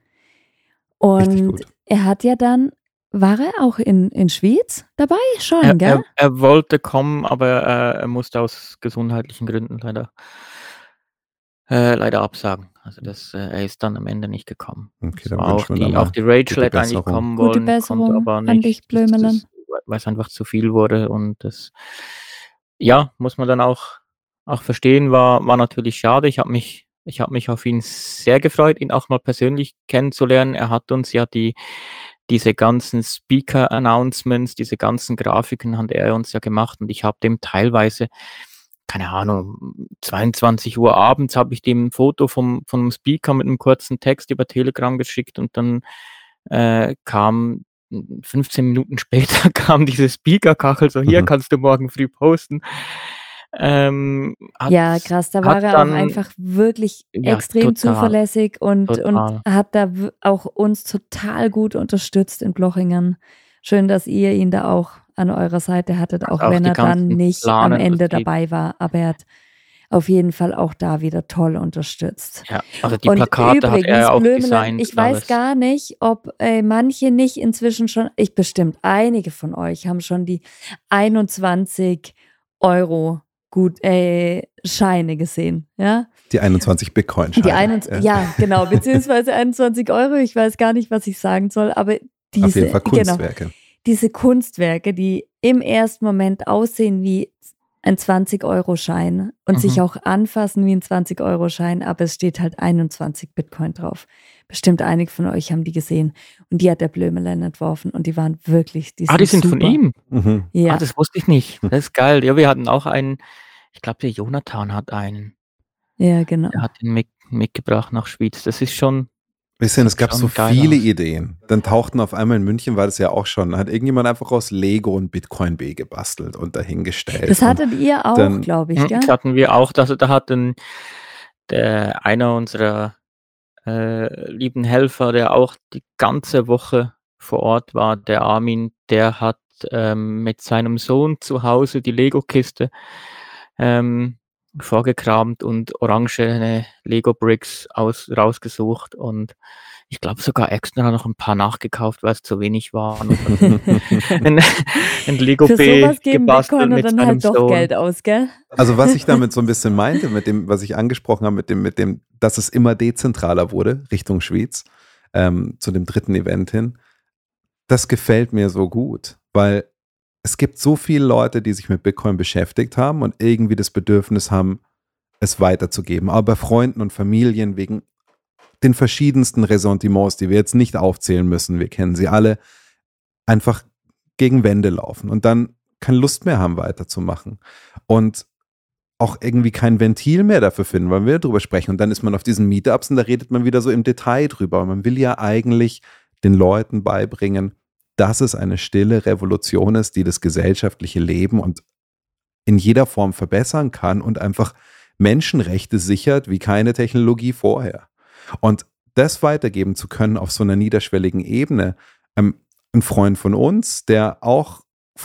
Richtig
und
gut.
er hat ja dann, war er auch in, in Schwyz dabei? Schon,
Er,
gell?
er, er wollte kommen, aber äh, er musste aus gesundheitlichen Gründen leider, äh, leider absagen. Also das, äh, er ist dann am Ende nicht gekommen.
Okay, dann
auch die, auch die Rachel
gute
hätte eigentlich kommen
Gute
wollen,
Besserung
konnte aber nicht. das- Weil es einfach zu viel wurde und das, ja, muss man dann auch, auch verstehen, war, war natürlich schade. Ich habe mich, ich habe mich auf ihn sehr gefreut, ihn auch mal persönlich kennenzulernen. Er hat uns ja die, diese ganzen Speaker-Announcements, diese ganzen Grafiken hat er uns ja gemacht und ich habe dem teilweise, keine Ahnung, 22 Uhr abends habe ich dem ein Foto vom, vom Speaker mit einem kurzen Text über Telegram geschickt und dann äh, kam 15 Minuten später kam diese Speaker-Kachel, so hier
Mhm.
kannst du morgen früh posten. Ähm, hat-
Ja, krass, da war er
dann-
auch einfach wirklich
Ja,
extrem
total.
zuverlässig und,
Total.
und hat da auch uns total gut unterstützt in Blochingen. Schön, dass ihr ihn da auch an eurer Seite hattet, auch,
auch
wenn er dann nicht
Planen,
am Ende dabei war. Aber er hat auf jeden Fall auch da wieder toll unterstützt.
Ja, also die
und
Plakate hat
übrigens,
er auch designt.
ich
und
weiß
alles.
gar nicht, ob äh, manche nicht inzwischen schon, ich bestimmt, einige von euch haben schon die 21 Euro gut äh, Scheine gesehen, ja?
Die 21 bitcoin
Die 21, ja. genau, beziehungsweise 21 Euro, ich weiß gar nicht, was ich sagen soll, aber diese,
Auf jeden Fall
genau,
Kunstwerke.
diese Kunstwerke, die im ersten Moment aussehen wie ein 20-Euro-Schein und
Mhm.
sich auch anfassen wie ein 20-Euro-Schein, aber es steht halt 21 Bitcoin drauf. Bestimmt einige von euch haben die gesehen und die hat der Blömelen entworfen und die waren wirklich, die
Ah, die sind
super.
von ihm.
Mhm.
Ja,
Ah, das wusste ich nicht. Das ist geil. Ja, wir hatten auch einen, ich glaube, der Jonathan hat einen.
ja, genau.
Der hat ihn mit, mitgebracht nach Schwyz. Das ist schon,
Bisschen, es gab so viele
aus.
Ideen. Dann tauchten auf einmal in München, war das ja auch schon, hat irgendjemand einfach aus Lego und Bitcoin B gebastelt und dahingestellt.
Das
und
hattet ihr auch,
dann-
glaube ich,
Hm,
gell?
das hatten wir auch. Also da hat ein, der, einer unserer äh, lieben Helfer, der auch die ganze Woche vor Ort war, der Armin, der hat ähm, mit seinem Sohn zu Hause die Lego-Kiste ähm, vorgekramt und orangene Lego-Bricks aus, rausgesucht und ich glaube sogar extra noch ein paar nachgekauft, weil es zu wenig waren. Ein, ein Lego
Für
B
sowas geben
gebastelt mit
dann halt doch
Sohn.
Geld aus, gell?
Also was ich damit so ein bisschen meinte, mit dem, was ich angesprochen habe, mit dem, mit dem, dass es immer dezentraler wurde, Richtung Schweiz, ähm, zu dem dritten Event hin, das gefällt mir so gut, weil es gibt so viele Leute, die sich mit Bitcoin beschäftigt haben und irgendwie das Bedürfnis haben, es weiterzugeben. Aber bei Freunden und Familien wegen den verschiedensten Ressentiments, die wir jetzt nicht aufzählen müssen, wir kennen sie alle, einfach gegen Wände laufen und dann keine Lust mehr haben, weiterzumachen. Und auch irgendwie kein Ventil mehr dafür finden, weil wir darüber sprechen. Und dann ist man auf diesen Meetups und da redet man wieder so im Detail drüber. Und man will ja eigentlich den Leuten beibringen, dass es eine stille Revolution ist, die das gesellschaftliche Leben und in jeder Form verbessern kann und einfach Menschenrechte sichert wie keine Technologie vorher. Und das weitergeben zu können auf so einer niederschwelligen Ebene, ähm, ein Freund von uns, der auch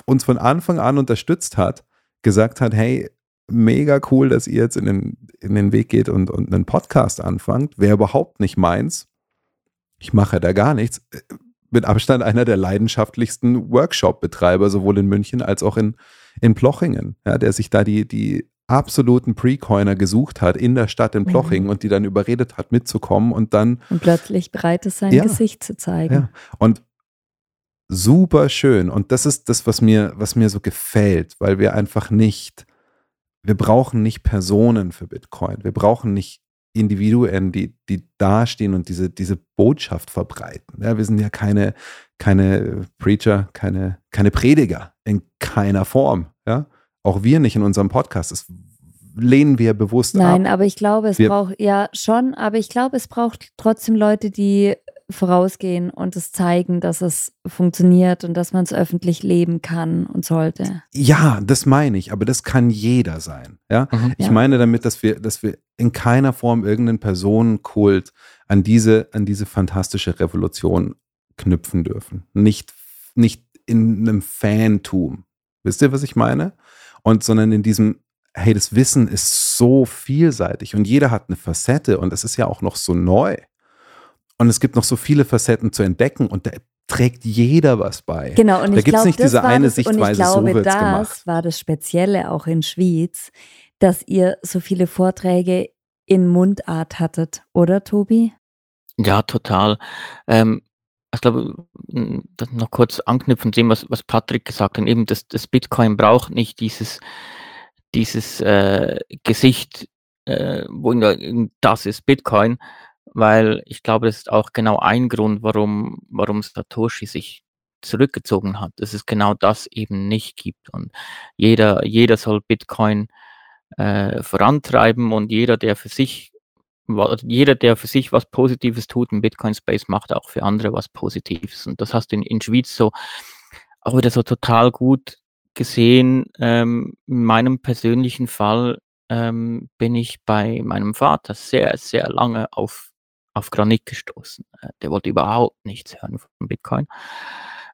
uns von Anfang an unterstützt hat, gesagt hat, hey, mega cool, dass ihr jetzt in den, in den Weg geht und, und einen Podcast anfangt. Wäre überhaupt nicht meins. Ich mache da gar nichts. Mit Abstand einer der leidenschaftlichsten Workshop-Betreiber, sowohl in München als auch in, in Plochingen, ja, der sich da die, die absoluten Pre-Coiner gesucht hat in der Stadt in Plochingen mhm. und die dann überredet hat, mitzukommen und dann.
Und plötzlich bereit ist, sein ja, Gesicht zu zeigen. Ja.
Und super schön. Und das ist das, was mir, was mir so gefällt, weil wir einfach nicht, wir brauchen nicht Personen für Bitcoin. Wir brauchen nicht Individuen, die, die dastehen und diese, diese Botschaft verbreiten. Ja, wir sind ja keine, keine Preacher, keine, keine Prediger in keiner Form. Ja? Auch wir nicht in unserem Podcast. Das lehnen wir bewusst
Nein, ab.
Nein,
aber ich glaube, es wir braucht, ja schon, aber ich glaube, es braucht trotzdem Leute, die vorausgehen und es zeigen, dass es funktioniert und dass man es öffentlich leben kann und sollte.
Ja, das meine ich, aber das kann jeder sein. Ja? Mhm. Ich ja. meine damit, dass wir, dass wir in keiner Form irgendeinen Personenkult an diese, an diese fantastische Revolution knüpfen dürfen. Nicht, nicht in einem Fantum. Wisst ihr, was ich meine? Und sondern in diesem, hey, das Wissen ist so vielseitig und jeder hat eine Facette und es ist ja auch noch so neu. Und es gibt noch so viele Facetten zu entdecken und da trägt jeder was bei.
Genau, und
da
ich glaube,
nicht diese eine
das,
Sichtweise,
und ich glaube,
so
das
gemacht.
war das Spezielle auch in Schwyz, dass ihr so viele Vorträge in Mundart hattet, oder Tobi?
Ja, total. Ähm, ich glaube, noch kurz anknüpfen dem, was, was Patrick gesagt hat, eben das, das Bitcoin braucht nicht dieses, dieses äh, Gesicht, äh, wo das ist Bitcoin, weil ich glaube, das ist auch genau ein Grund, warum, warum Satoshi sich zurückgezogen hat, dass es genau das eben nicht gibt. Und jeder, jeder soll Bitcoin äh, vorantreiben und jeder, der für sich jeder, der für sich was Positives tut im Bitcoin-Space, macht auch für andere was Positives. Und das hast du in, in Schweiz so auch wieder so total gut gesehen. Ähm, in meinem persönlichen Fall ähm, bin ich bei meinem Vater sehr, sehr lange auf auf Granit gestoßen. Äh, der wollte überhaupt nichts hören von Bitcoin.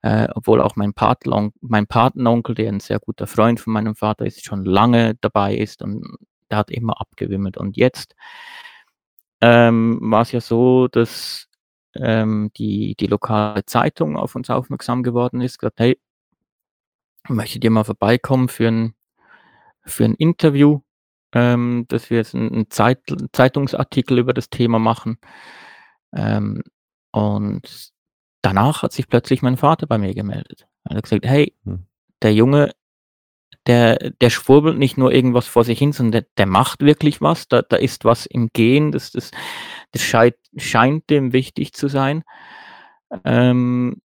Äh, obwohl auch mein, Patenonkel, mein Patenonkel, der ein sehr guter Freund von meinem Vater ist, schon lange dabei ist und der hat immer abgewimmelt. Und jetzt ähm, war es ja so, dass ähm, die, die lokale Zeitung auf uns aufmerksam geworden ist, gesagt, hey, möchtet ihr mal vorbeikommen für ein, für ein Interview? Ähm, dass wir jetzt einen Zeit Zeitungsartikel über das Thema machen. Ähm, und danach hat sich plötzlich mein Vater bei mir gemeldet. Er hat gesagt, hey, hm. der Junge, der, der schwurbelt nicht nur irgendwas vor sich hin, sondern der, der macht wirklich was. Da, da ist was im Gehen. Das, das, das scheint, scheint dem wichtig zu sein. Ähm,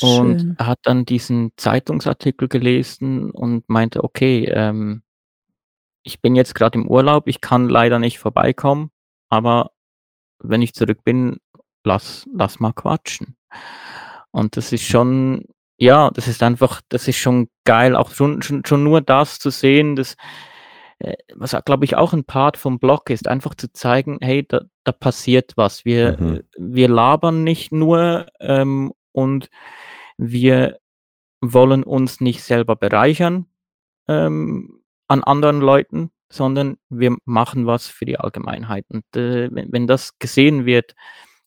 und er hat dann diesen Zeitungsartikel gelesen und meinte, okay, ähm, ich bin jetzt gerade im Urlaub, ich kann leider nicht vorbeikommen, aber wenn ich zurück bin, lass, lass mal quatschen. Und das ist schon, ja, das ist einfach, das ist schon geil, auch schon, schon, schon nur das zu sehen, dass, äh, was glaube ich auch ein Part vom Blog ist, einfach zu zeigen, hey, da, da passiert was. Wir, mhm. wir labern nicht nur ähm, und wir wollen uns nicht selber bereichern, ähm, an anderen Leuten, sondern wir machen was für die Allgemeinheit. Und äh, wenn, wenn das gesehen wird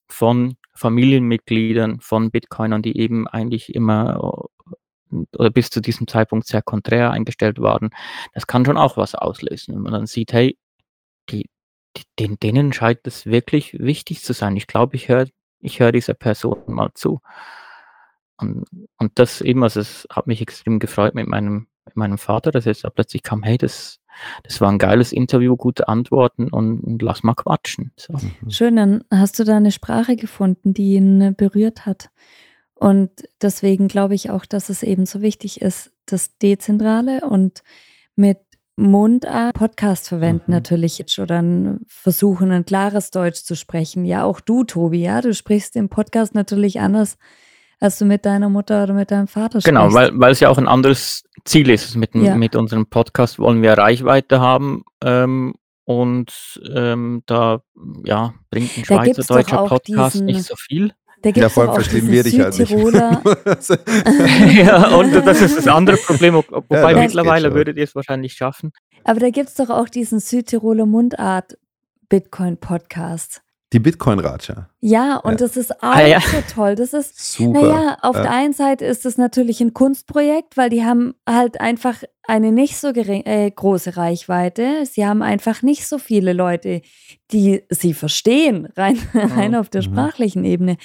von Familienmitgliedern, von Bitcoinern, die eben eigentlich immer äh, oder bis zu diesem Zeitpunkt sehr konträr eingestellt waren, das kann schon auch was auslösen. Wenn man dann sieht, hey, die, die, denen scheint es wirklich wichtig zu sein. Ich glaube, ich höre ich hör dieser Person mal zu. Und, und das eben, also es hat mich extrem gefreut mit meinem meinem Vater, dass jetzt plötzlich kam, hey, das, das war ein geiles Interview, gute Antworten und, und lass mal quatschen. So.
Mhm. Schön, dann hast du da eine Sprache gefunden, die ihn berührt hat. Und deswegen glaube ich auch, dass es eben so wichtig ist, das Dezentrale und mit Mundart Podcast verwenden mhm. natürlich oder versuchen, ein klares Deutsch zu sprechen. Ja, auch du, Tobi, ja, du sprichst im Podcast natürlich anders als du mit deiner Mutter oder mit deinem Vater
genau, sprichst. Genau, weil, weil es ja auch ein anderes Ziel ist. Mit, ja. mit unserem Podcast wollen wir Reichweite haben ähm, und ähm, da ja, bringt ein Schweizerdeutscher Podcast
diesen,
nicht so viel.
Da
Ja, vor allem verstehen wir dich ja nicht.
Südtiroler.
ja, und das ist das andere Problem. wo- Wobei
geht
mittlerweile würdet ihr es wahrscheinlich schaffen.
Aber da gibt es doch auch diesen Südtiroler Mundart Bitcoin-Podcast.
Die Bitcoin-Ratscher.
Ja, und
Ja.
das ist auch
Ah, ja.
so toll. Das ist,
Super.
naja, auf
Ja.
der einen Seite ist es natürlich ein Kunstprojekt, weil die haben halt einfach eine nicht so gering, äh, große Reichweite. Sie haben einfach nicht so viele Leute, die sie verstehen, rein, rein auf der
Mhm.
sprachlichen Ebene.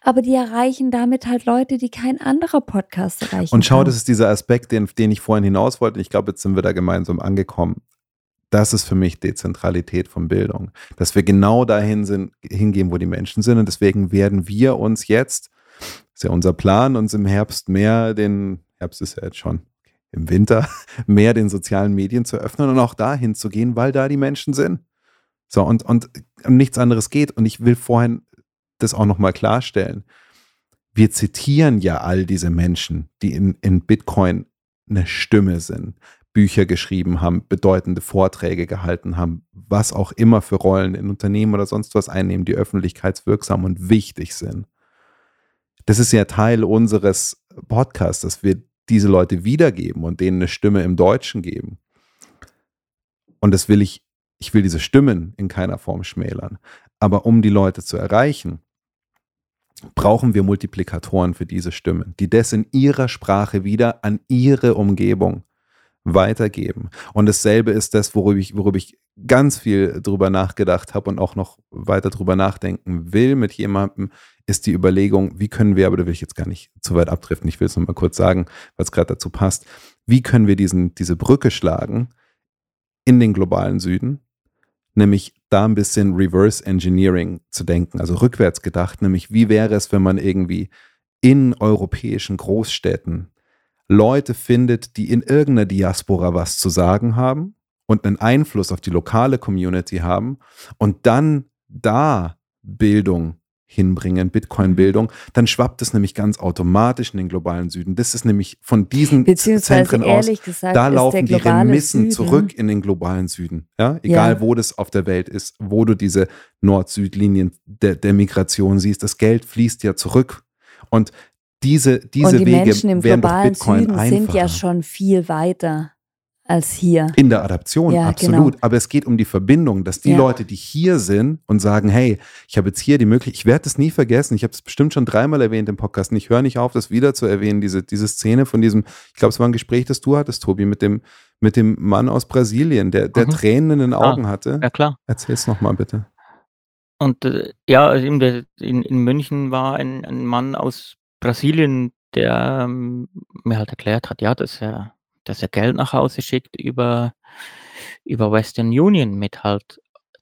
Aber die erreichen damit halt Leute, die kein anderer Podcast erreichen
Und schau,
kann.
das ist dieser Aspekt, den, den ich vorhin hinaus wollte. Ich glaube, jetzt sind wir da gemeinsam angekommen. Das ist für mich Dezentralität von Bildung. Dass wir genau dahin sind, hingehen, wo die Menschen sind. Und deswegen werden wir uns jetzt, ist ja unser Plan, uns im Herbst mehr den, Herbst ist ja jetzt schon, im Winter, mehr den sozialen Medien zu öffnen und auch dahin zu gehen, weil da die Menschen sind. So, und, und, und nichts anderes geht. Und ich will vorhin das auch nochmal klarstellen. Wir zitieren ja all diese Menschen, die in, in Bitcoin eine Stimme sind, Bücher geschrieben haben, bedeutende Vorträge gehalten haben, was auch immer für Rollen in Unternehmen oder sonst was einnehmen, die öffentlichkeitswirksam und wichtig sind. Das ist ja Teil unseres Podcasts, dass wir diese Leute wiedergeben und denen eine Stimme im Deutschen geben. Und das will ich, ich will diese Stimmen in keiner Form schmälern. Aber um die Leute zu erreichen, brauchen wir Multiplikatoren für diese Stimmen, die das in ihrer Sprache wieder an ihre Umgebung weitergeben. Und dasselbe ist das, worüber ich, worüber ich ganz viel drüber nachgedacht habe und auch noch weiter drüber nachdenken will mit jemandem, ist die Überlegung, wie können wir, aber da will ich jetzt gar nicht zu weit abdriften, ich will es nochmal kurz sagen, weil es gerade dazu passt, wie können wir diesen, diese Brücke schlagen in den globalen Süden, nämlich da ein bisschen Reverse Engineering zu denken, also rückwärts gedacht, nämlich wie wäre es, wenn man irgendwie in europäischen Großstädten Leute findet, die in irgendeiner Diaspora was zu sagen haben und einen Einfluss auf die lokale Community haben und dann da Bildung hinbringen, Bitcoin-Bildung, dann schwappt es nämlich ganz automatisch in den globalen Süden. Das ist nämlich von diesen Zentren aus,
ehrlich gesagt,
da laufen die Remissen
Süden,
zurück in den globalen Süden. Ja, egal
Ja.
wo das auf der Welt ist, wo du diese Nord-Süd-Linien der, der Migration siehst, das Geld fließt ja zurück. Und diese, diese
und die
Wege
Menschen
durch
globalen
Bitcoin
Süden
einfacher.
sind ja schon viel weiter als hier.
In der Adaption,
Ja,
absolut.
genau.
Aber es geht um die Verbindung, dass die
Ja.
Leute, die hier sind und sagen, hey, ich habe jetzt hier die Möglichkeit, ich werde das nie vergessen, ich habe es bestimmt schon dreimal erwähnt im Podcast und ich höre nicht auf, das wieder zu erwähnen, diese, diese Szene von diesem, ich glaube, es war ein Gespräch, das du hattest, Tobi, mit dem, mit dem Mann aus Brasilien, der, der
Mhm.
Tränen in den Augen hatte.
Ja, klar.
Erzähl's nochmal bitte.
Und äh, ja, also in, in München war ein, ein Mann aus Brasilien, der ähm, mir halt erklärt hat, ja, dass er, dass er Geld nach Hause schickt über, über Western Union mit halt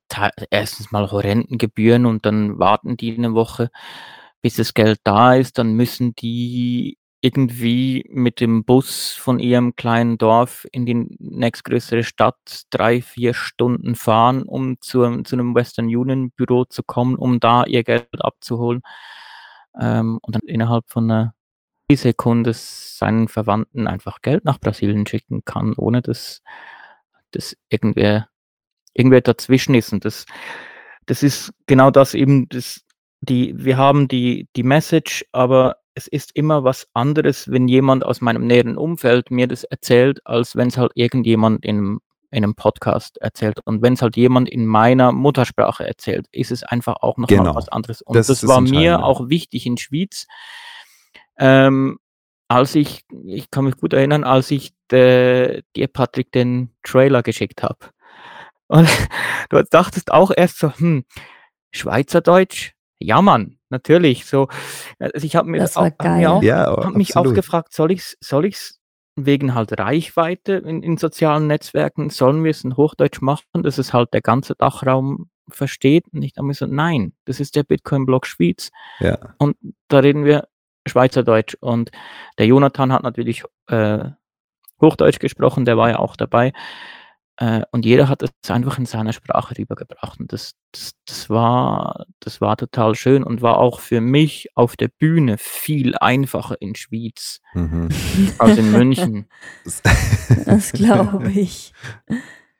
te- erstens mal horrenden Gebühren und dann warten die eine Woche, bis das Geld da ist. Dann müssen die irgendwie mit dem Bus von ihrem kleinen Dorf in die nächstgrößere Stadt drei, vier Stunden fahren, um zu, zu einem Western Union Büro zu kommen, um da ihr Geld abzuholen. Ähm, und dann innerhalb von einer Sekunde seinen Verwandten einfach Geld nach Brasilien schicken kann, ohne dass, dass irgendwer, irgendwer dazwischen ist. Und das, das ist genau das eben, das, die, wir haben die, die Message, aber es ist immer was anderes, wenn jemand aus meinem näheren Umfeld mir das erzählt, als wenn es halt irgendjemand in einem, in einem Podcast erzählt. Und wenn es halt jemand in meiner Muttersprache erzählt, ist es einfach auch noch
Genau.
mal was anderes. Und
Das
das, war mir auch wichtig in Schwyz. Ähm, als ich, ich kann mich gut erinnern, als ich de, dir, Patrick, den Trailer geschickt habe. Und du dachtest auch erst so, hm, Schweizerdeutsch? Ja, Mann, natürlich. So, also ich habe mir auch, hab mir auch,
Ja,
hab mich auch gefragt, soll ich's, soll ich's wegen halt Reichweite in, in sozialen Netzwerken, sollen wir es in Hochdeutsch machen, dass es halt der ganze Dachraum versteht? Und ich habe mir so, nein, das ist der Bitcoin-Blog Schwyz
Ja.
und da reden wir Schweizerdeutsch. Und der Jonathan hat natürlich äh, Hochdeutsch gesprochen, der war ja auch dabei. Äh, und jeder hat es einfach in seiner Sprache rübergebracht. Und das, das, das, war, das war total schön und war auch für mich auf der Bühne viel einfacher in Schwyz
Mhm.
als in München.
Das glaube ich.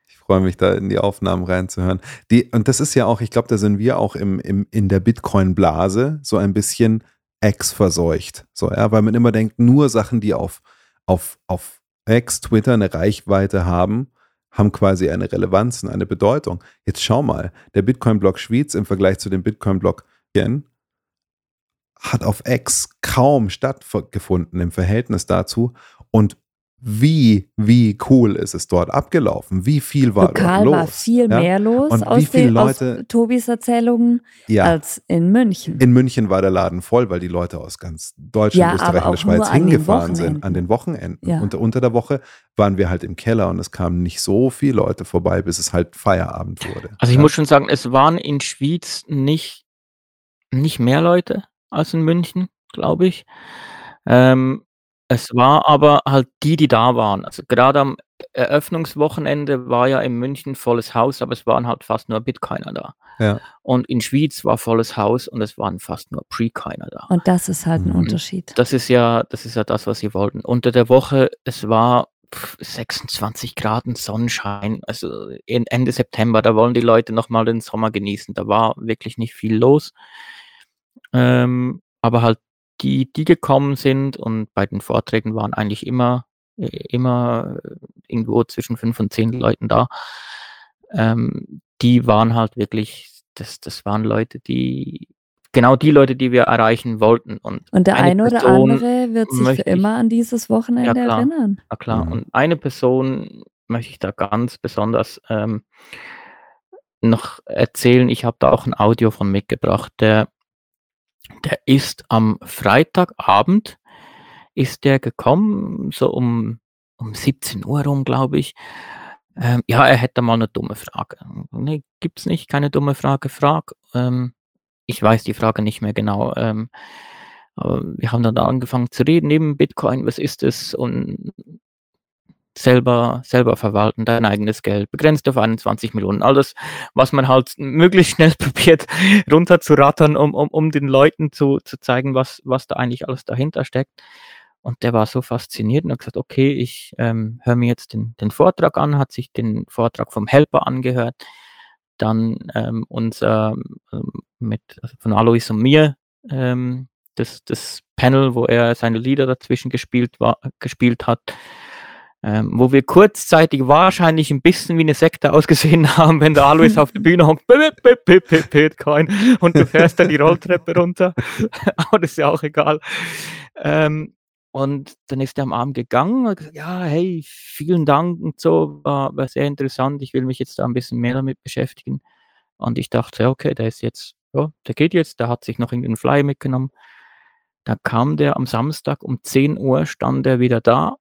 Ich freue mich da in die Aufnahmen reinzuhören. Die, und das ist ja auch, ich glaube, da sind wir auch im, im, in der Bitcoin-Blase so ein bisschen ex-verseucht. So, ja, weil man immer denkt, nur Sachen, die auf, auf, auf X, Twitter eine Reichweite haben, haben quasi eine Relevanz und eine Bedeutung. Jetzt schau mal, der Bitcoin-Block Schwyz im Vergleich zu dem Bitcoin-Block Yen hat auf X kaum stattgefunden im Verhältnis dazu. Und wie, wie cool ist es dort abgelaufen? Wie viel war
Lokal
dort los?
war viel
ja?
mehr los
Und wie
aus,
viele
den,
Leute-
aus Tobis Erzählungen
Ja.
als in München.
In München war der Laden voll, weil die Leute aus ganz Deutschland,
Ja,
Österreich und der Schweiz hingefahren sind an den Wochenenden.
Ja.
Und unter der Woche waren wir halt im Keller und es kamen nicht so viele Leute vorbei, bis es halt Feierabend wurde.
Also ich
ja.
muss schon sagen, es waren in Schwyz nicht, nicht mehr Leute als in München, glaube ich. Ähm, es war aber halt die, die da waren. Also gerade am Eröffnungswochenende war ja in München volles Haus, aber es waren halt fast nur Bitcoiner da.
Ja.
Und in Schwyz war volles Haus und es waren fast nur Pre-Coiner da.
Und das ist halt ein
Mhm.
Unterschied.
Das ist ja, das ist ja das, was sie wollten. Unter der Woche, es war pff, 26 Grad Sonnenschein. Also in- Ende September, da wollen die Leute nochmal den Sommer genießen. Da war wirklich nicht viel los. Ähm, aber halt die, die gekommen sind und bei den Vorträgen waren eigentlich immer, äh, immer äh, irgendwo zwischen fünf und zehn Leuten da. Ähm, die waren halt wirklich, das, das waren Leute, die, genau die Leute, die wir erreichen wollten. Und,
Und der
eine
eine oder
Person
andere wird sich für immer an dieses Wochenende
Ja, klar.
erinnern.
Na klar,
Mhm.
und eine Person möchte ich da ganz besonders ähm, noch erzählen. Ich habe da auch ein Audio von mitgebracht. Der, der ist am Freitagabend, ist der gekommen, so um, um 17 Uhr rum, glaube ich. Ähm, ja, er hätte mal eine dumme Frage. Nee, gibt's nicht, keine dumme Frage, frag. Ähm, ich weiß die Frage nicht mehr genau. Ähm, aber wir haben dann da angefangen zu reden, neben Bitcoin, was ist es? Und selber, selber verwalten, dein eigenes Geld, begrenzt auf 21 Millionen. Alles, was man halt möglichst schnell probiert runterzurattern, um, um, um den Leuten zu, zu zeigen, was, was da eigentlich alles dahinter steckt. Und der war so fasziniert und hat gesagt, okay, ich ähm, höre mir jetzt den, den Vortrag an, hat sich den Vortrag vom Helper angehört, dann ähm, unser ähm, mit also von Alois und mir ähm, das, das Panel, wo er seine Lieder dazwischen gespielt, war, gespielt hat, ähm, wo wir kurzzeitig wahrscheinlich ein bisschen wie eine Sekte ausgesehen haben, wenn der Alois auf der Bühne hockt, Bitcoin, und du fährst dann die Rolltreppe runter. Aber das ist ja auch egal. Ähm, und dann ist er am Abend gegangen und gesagt, ja, hey, vielen Dank und so, war, war sehr interessant. Ich will mich jetzt da ein bisschen mehr damit beschäftigen. Und ich dachte, okay, der ist jetzt, ja, der geht jetzt, der hat sich noch irgendeinen Flyer mitgenommen. Da kam der am Samstag um 10 Uhr, stand er wieder da,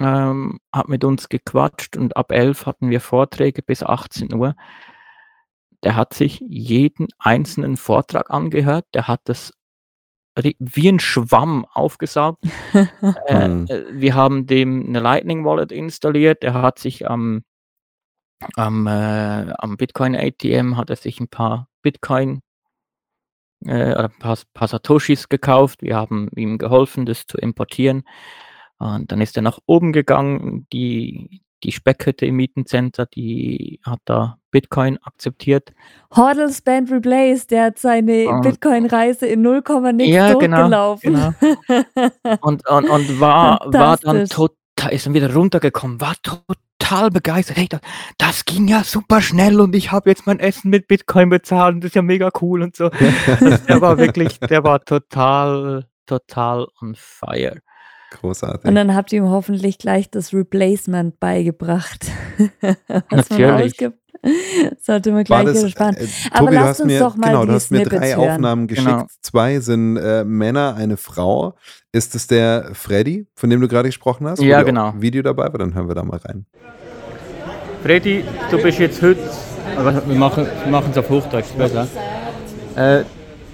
ähm, hat mit uns gequatscht und ab 11 hatten wir Vorträge bis 18 Uhr. Der hat sich jeden einzelnen Vortrag angehört, der hat das wie ein Schwamm aufgesaugt. äh,
Mhm.
äh, wir haben dem eine Lightning Wallet installiert. Er hat sich am, am, äh, am Bitcoin ATM hat er sich ein paar Bitcoin äh, oder ein paar, paar Satoshis gekauft. Wir haben ihm geholfen, das zu importieren. Und dann ist er nach oben gegangen. Die, die Speckhütte im Mietencenter, die hat da Bitcoin akzeptiert.
Hodl Spend Replace, der hat seine
Ah.
Bitcoin-Reise in 0, nix
Ja, genau,
durchgelaufen.
Und, und, und war, war dann total, ist dann wieder runtergekommen, war total begeistert. Hey, das, das ging ja super schnell und ich habe jetzt mein Essen mit Bitcoin bezahlt und das ist ja mega cool und so. Der war wirklich, der war total, total on fire.
Großartig.
Und dann habt ihr ihm hoffentlich gleich das Replacement beigebracht. Was man
Natürlich.
ausgibt. Sollte man gleich
das,
sparen.
äh,
Aber
Tobi, du
lasst
hast
uns
mir,
doch mal
genau,
die
du hast mir drei
hören.
Aufnahmen geschickt.
Genau.
Zwei sind äh, Männer, eine Frau. Ist es der Freddy, von dem du gerade gesprochen hast?
Ja, genau.
Video dabei war, dann hören wir da mal rein.
Freddy, du bist jetzt heute. Wir machen es auf Hochdeutsch besser. Äh,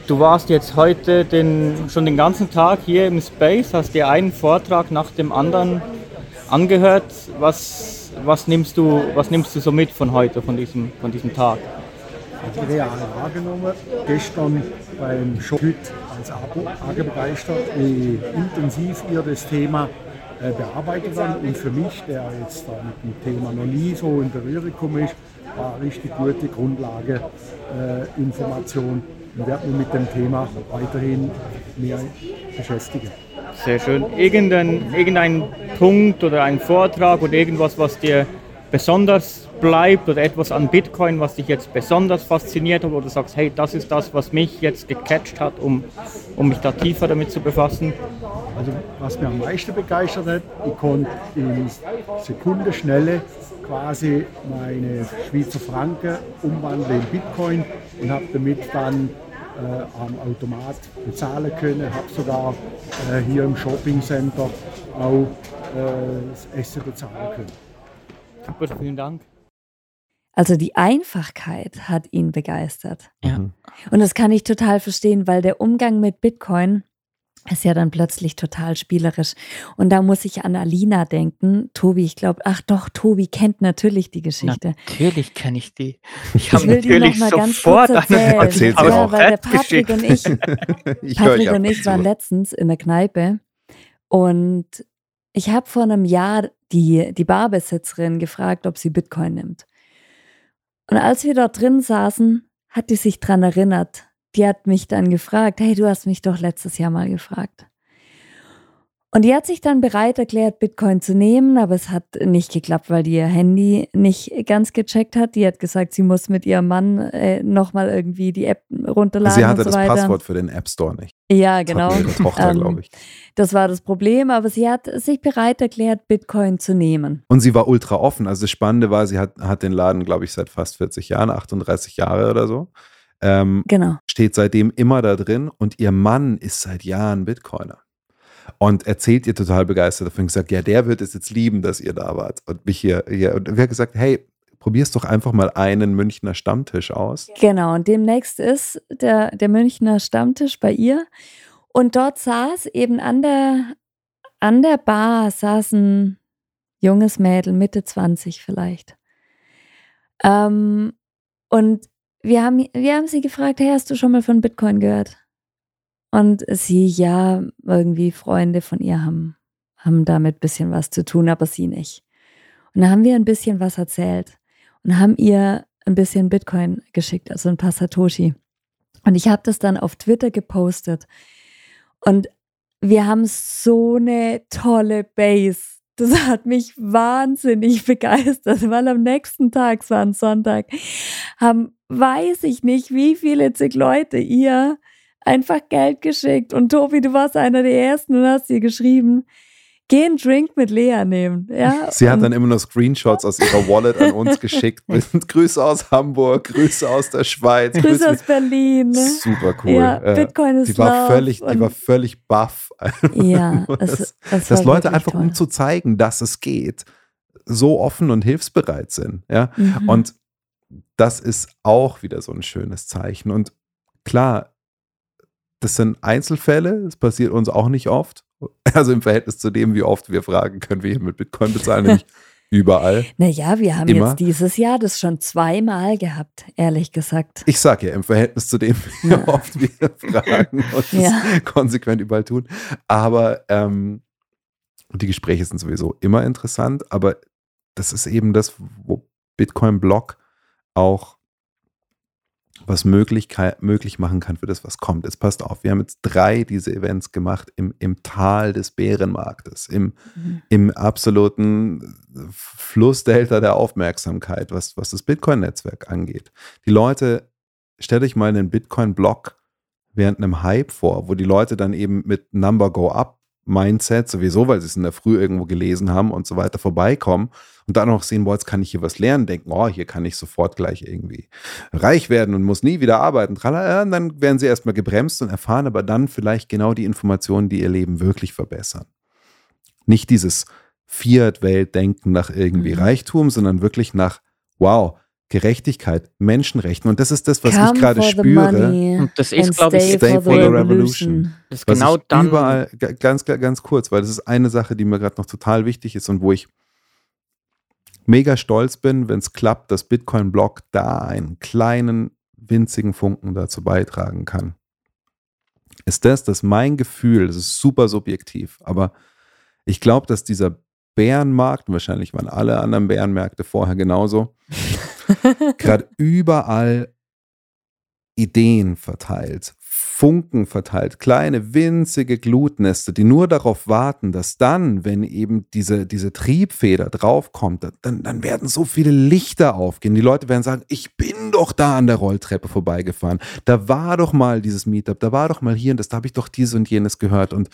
du warst jetzt heute den, schon den ganzen Tag hier im Space, hast dir einen Vortrag nach dem anderen angehört. Was, was, nimmst, du, was nimmst du so mit von heute, von diesem, von diesem Tag?
die real wahrgenommen. Gestern beim Shop als Abo, arg begeistert, wie intensiv ihr das Thema äh, bearbeitet werden. Und für mich, der jetzt da mit dem Thema noch nie so in Berührung gekommen ist, war eine richtig gute Grundlage, äh, Information und werde mich mit dem Thema weiterhin mehr beschäftigen.
Sehr schön. Irgendein, irgendein Punkt oder ein Vortrag oder irgendwas, was dir besonders bleibt oder etwas an Bitcoin, was dich jetzt besonders fasziniert hat, du sagst, hey, das ist das, was mich jetzt gecatcht hat, um, um mich da tiefer damit zu befassen?
Also was mir am meisten begeistert hat, ich konnte in Sekundenschnelle quasi meine Schweizer Franken umwandeln in Bitcoin und habe damit dann äh, am Automat bezahlen können, habe sogar äh, hier im Shopping Center auch äh, das Essen bezahlen können.
Super, vielen Dank.
Also die Einfachkeit hat ihn begeistert.
Ja.
Und das kann ich total verstehen, weil der Umgang mit Bitcoin ist ja dann plötzlich total spielerisch. Und da muss ich an Alina denken. Tobi, ich glaube, ach doch, Tobi kennt natürlich die Geschichte.
Natürlich kenne ich die.
Ich,
habe
will die
natürlich
noch mal ganz
sofort
kurz
eine
erzählen.
Erzähl sie
ja,
auch.
weil der Patrick und ich,
ich
Patrick und ich waren letztens in der Kneipe und ich habe vor einem Jahr die, die Barbesitzerin gefragt, ob sie Bitcoin nimmt. Und als wir dort drin saßen, hat die sich dran erinnert. Die hat mich dann gefragt, hey, du hast mich doch letztes Jahr mal gefragt. Und die hat sich dann bereit erklärt, Bitcoin zu nehmen, aber es hat nicht geklappt, weil die ihr Handy nicht ganz gecheckt hat. Die hat gesagt, sie muss mit ihrem Mann äh, nochmal irgendwie die App runterladen
Sie hatte
und so
das
weiter.
Passwort für den App Store nicht.
Ja,
Das
genau.
ihre Tochter,
Ähm,
glaube ich.
Das war das Problem, aber sie hat sich bereit erklärt, Bitcoin zu nehmen.
Und sie war ultra offen. Also das Spannende war, sie hat, hat den Laden, glaube ich, seit fast 40 Jahren, 38 Jahre oder so. Ähm,
Genau.
steht seitdem immer da drin und ihr Mann ist seit Jahren Bitcoiner. Und erzählt ihr total begeistert davon gesagt, ja, der wird es jetzt lieben, dass ihr da wart. Und mich hier, hier und wir haben gesagt, hey, probier's doch einfach mal einen Münchner Stammtisch aus.
Genau, und demnächst ist der, der Münchner Stammtisch bei ihr. Und dort saß eben an der, an der Bar, saß ein junges Mädel, Mitte 20 vielleicht. Ähm, und wir haben, wir haben sie gefragt, hey, hast du schon mal von Bitcoin gehört? Und sie, ja, irgendwie Freunde von ihr haben, haben damit ein bisschen was zu tun, aber sie nicht. Und da haben wir ein bisschen was erzählt und haben ihr ein bisschen Bitcoin geschickt, also ein paar Satoshi. Und ich habe das dann auf Twitter gepostet. Und wir haben so eine tolle Base. Das hat mich wahnsinnig begeistert, weil am nächsten Tag, es war ein Sonntag, haben, weiß ich nicht, wie viele zig Leute ihr einfach Geld geschickt. Und Tobi, du warst einer der ersten und hast ihr geschrieben, geh einen Drink mit Lea nehmen. Ja?
Sie hat dann immer nur Screenshots aus ihrer Wallet an uns geschickt. Mit Grüße aus Hamburg, Grüße aus der Schweiz.
Grüße aus Berlin.
Super cool.
Ja,
Äh,
Bitcoin ist
die war völlig, die war völlig baff.
Ja,
Nur,
es, es
dass Leute einfach,
toll.
um zu zeigen, dass es geht, so offen und hilfsbereit sind. Ja?
Mhm.
Und das ist auch wieder so ein schönes Zeichen. Und klar, das sind Einzelfälle, das passiert uns auch nicht oft. Also im Verhältnis zu dem, wie oft wir fragen, können wir hier mit Bitcoin bezahlen, nämlich überall.
Naja, wir haben
Immer.
jetzt dieses Jahr das schon zweimal gehabt, ehrlich gesagt.
Ich sag ja, im Verhältnis zu dem, wie
Ja.
oft wir fragen und
Ja.
konsequent überall tun. Aber ähm, die Gespräche sind sowieso immer interessant, aber das ist eben das, wo Bitcoin Block auch was Möglichkeit, möglich machen kann für das, was kommt. Jetzt passt auf, wir haben jetzt drei diese Events gemacht im, im Tal des Bärenmarktes, im,
Mhm.
im absoluten Flussdelta der Aufmerksamkeit, was, was das Bitcoin-Netzwerk angeht. Die Leute, stellt euch mal einen Bitcoin-Block während einem Hype vor, wo die Leute dann eben mit Number Go Up Mindset sowieso, weil sie es in der Früh irgendwo gelesen haben und so weiter vorbeikommen und dann auch sehen, boah, jetzt kann ich hier was lernen, denken, oh, hier kann ich sofort gleich irgendwie reich werden und muss nie wieder arbeiten. Und dann werden sie erstmal gebremst und erfahren aber dann vielleicht genau die Informationen, die ihr Leben wirklich verbessern. Nicht dieses Fiat-Welt-Denken nach irgendwie
Mhm.
Reichtum, sondern wirklich nach, wow, Gerechtigkeit, Menschenrechten. Und das ist das, was
Come
ich gerade spüre.
Und das
and
ist, glaube ich,
stay,
Stay
for the revolution.
revolution.
das ist genau dann.
überall, ga- ganz, ganz kurz, weil das ist eine Sache, die mir gerade noch total wichtig ist und wo ich mega stolz bin, wenn es klappt, dass Bitcoin-Block da einen kleinen, winzigen Funken dazu beitragen kann. Ist das, dass mein Gefühl, das ist super subjektiv, aber Ich glaube, dass dieser Bärenmarkt, und wahrscheinlich waren alle anderen Bärenmärkte vorher genauso, gerade überall Ideen verteilt, Funken verteilt, kleine winzige Glutnester, die nur darauf warten, dass dann, wenn eben diese, diese Triebfeder draufkommt, dann, dann werden so viele Lichter aufgehen. Die Leute werden sagen, ich bin doch da an der Rolltreppe vorbeigefahren. Da war doch mal dieses Meetup, da war doch mal hier und das, da habe ich doch dieses und jenes gehört. Und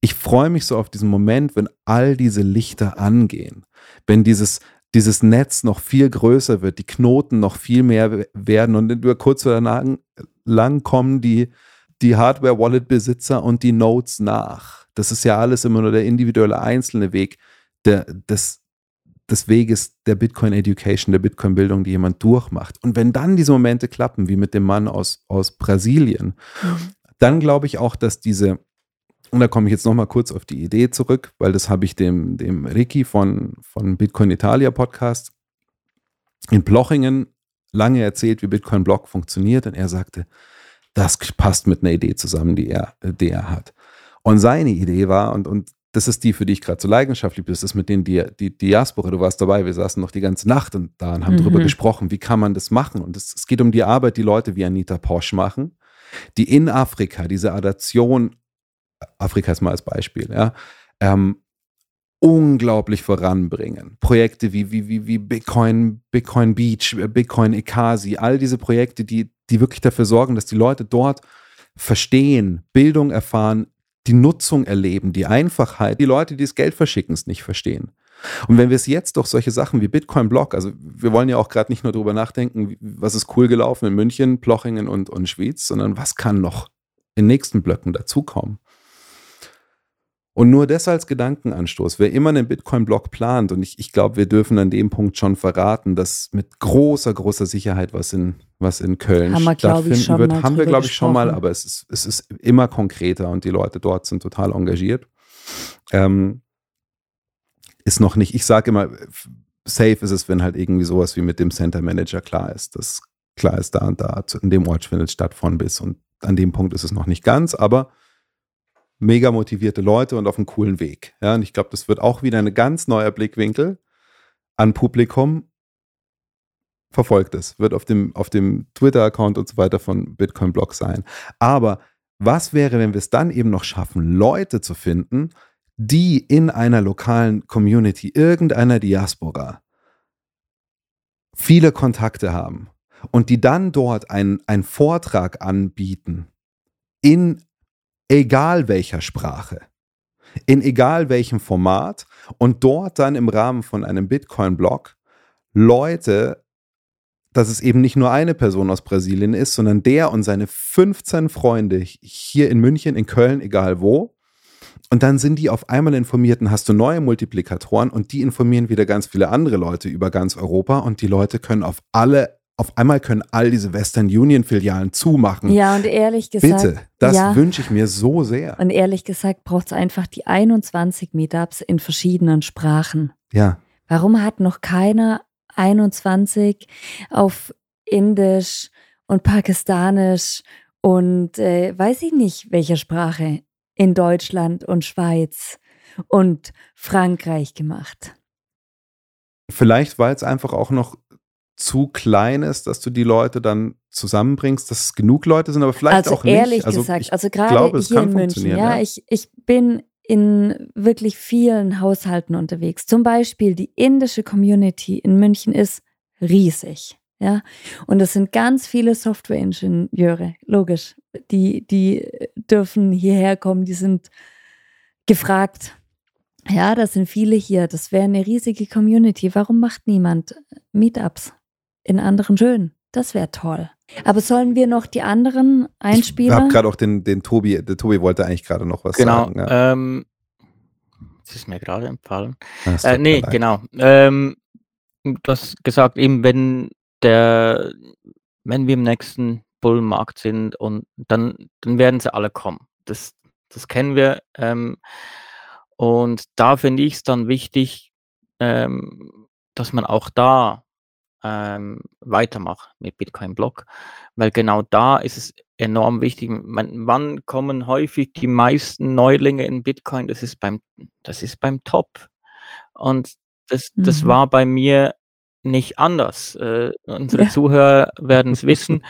ich freue mich so auf diesen Moment, wenn all diese Lichter angehen. Wenn dieses, dieses Netz noch viel größer wird, die Knoten noch viel mehr werden und über kurz oder lang, lang kommen die, die Hardware-Wallet-Besitzer und die Nodes nach. Das ist ja alles immer nur der individuelle einzelne Weg der, des, des Weges der Bitcoin Education, der Bitcoin Bildung, die jemand durchmacht. Und wenn dann diese Momente klappen, wie mit dem Mann aus, aus Brasilien, mhm. dann glaube ich auch, dass diese, und da komme ich jetzt nochmal kurz auf die Idee zurück, weil das habe ich dem, dem Ricky von, von Bitcoin Italia Podcast in Plochingen lange erzählt, wie Bitcoin Block funktioniert. Und er sagte, das passt mit einer Idee zusammen, die er, die er hat. Und seine Idee war, und, und das ist die, für die ich gerade so leidenschaftlich bin, das ist mit denen die, die Diaspora, du warst dabei, wir saßen noch die ganze Nacht und da und haben mhm. darüber gesprochen, wie kann man das machen. Und es, es geht um die Arbeit, die Leute wie Anita Posch machen, die in Afrika diese Adaption, Afrika ist mal als Beispiel, ja, ähm, unglaublich voranbringen. Projekte wie, wie, wie, wie Bitcoin, Bitcoin Beach, Bitcoin Ekasi, all diese Projekte, die, die wirklich dafür sorgen, dass die Leute dort verstehen, Bildung erfahren, die Nutzung erleben, die Einfachheit. Die Leute, die das Geld verschicken, es nicht verstehen. Und wenn wir es jetzt durch solche Sachen wie Bitcoin Block, also wir wollen ja auch gerade nicht nur darüber nachdenken, was ist cool gelaufen in München, Plochingen und, und Schwyz, sondern was kann noch in nächsten Blöcken dazukommen. Und nur das als Gedankenanstoß. Wer immer einen Bitcoin-Block plant, und ich, ich glaube, wir dürfen an dem Punkt schon verraten, dass mit großer, großer Sicherheit was in, was in Köln
haben wir,
stattfinden wird, haben wir, glaube ich, schon mal, aber es ist, es ist immer konkreter und die Leute dort sind total engagiert. Ähm, ist noch nicht, ich sage immer, safe ist es, wenn halt irgendwie sowas wie mit dem Center Manager klar ist, dass klar ist, da und da, in dem Ort findet statt von bis und an dem Punkt ist es noch nicht ganz, aber mega motivierte Leute und auf einem coolen Weg. Ja, und ich glaube, das wird auch wieder ein ganz neuer Blickwinkel an Publikum. Verfolgt es, wird auf dem, auf dem Twitter-Account und so weiter von Bitcoin Block sein. Aber was wäre, wenn wir es dann eben noch schaffen, Leute zu finden, die in einer lokalen Community, irgendeiner Diaspora, viele Kontakte haben und die dann dort einen, einen Vortrag anbieten in egal welcher Sprache, in egal welchem Format und dort dann im Rahmen von einem Bitcoin-Blog Leute, dass es eben nicht nur eine Person aus Brasilien ist, sondern der und seine 15 Freunde hier in München, in Köln, egal wo. Und dann sind die auf einmal informiert und hast du neue Multiplikatoren und die informieren wieder ganz viele andere Leute über ganz Europa und die Leute können auf alle auf einmal können all diese Western Union Filialen zumachen.
Ja, und ehrlich gesagt.
Bitte, das ja. wünsche ich mir so sehr.
Und ehrlich gesagt braucht es einfach die 21 Meetups in verschiedenen Sprachen.
Ja.
Warum hat noch keiner 21 auf Indisch und Pakistanisch und äh, weiß ich nicht, welcher Sprache in Deutschland und Schweiz und Frankreich gemacht?
Vielleicht, weil es einfach auch noch zu klein ist, dass du die Leute dann zusammenbringst, dass es genug Leute sind, aber vielleicht
also
auch nicht.
Ehrlich also gesagt, also gerade glaube, hier in München, ja, ja, Ich, ich bin in wirklich vielen Haushalten unterwegs. Zum Beispiel die indische Community in München ist riesig. Ja, und es sind ganz viele Software-Ingenieure, logisch. Die, die dürfen hierher kommen, die sind gefragt. Ja, das sind viele hier. Das wäre eine riesige Community. Warum macht niemand Meetups? In anderen Schön. Das wäre toll. Aber sollen wir noch die anderen einspielen?
Ich habe gerade auch den, den Tobi, der Tobi wollte eigentlich gerade noch was
genau,
sagen.
Genau. Ja. Ähm, das ist mir gerade empfallen. Äh, nee, genau. Ähm, du hast gesagt, eben wenn der, wenn wir im nächsten Bullmarkt sind und dann, dann werden sie alle kommen. Das, das kennen wir. Ähm, und da finde ich es dann wichtig, ähm, dass man auch da ähm, weitermache mit Bitcoin Block, weil genau da ist es enorm wichtig. Man, wann kommen häufig die meisten Neulinge in Bitcoin? Das ist beim, das ist beim Top. Und das, das
Mhm.
war bei mir nicht anders. Äh, unsere
Ja.
Zuhörer werden es wissen,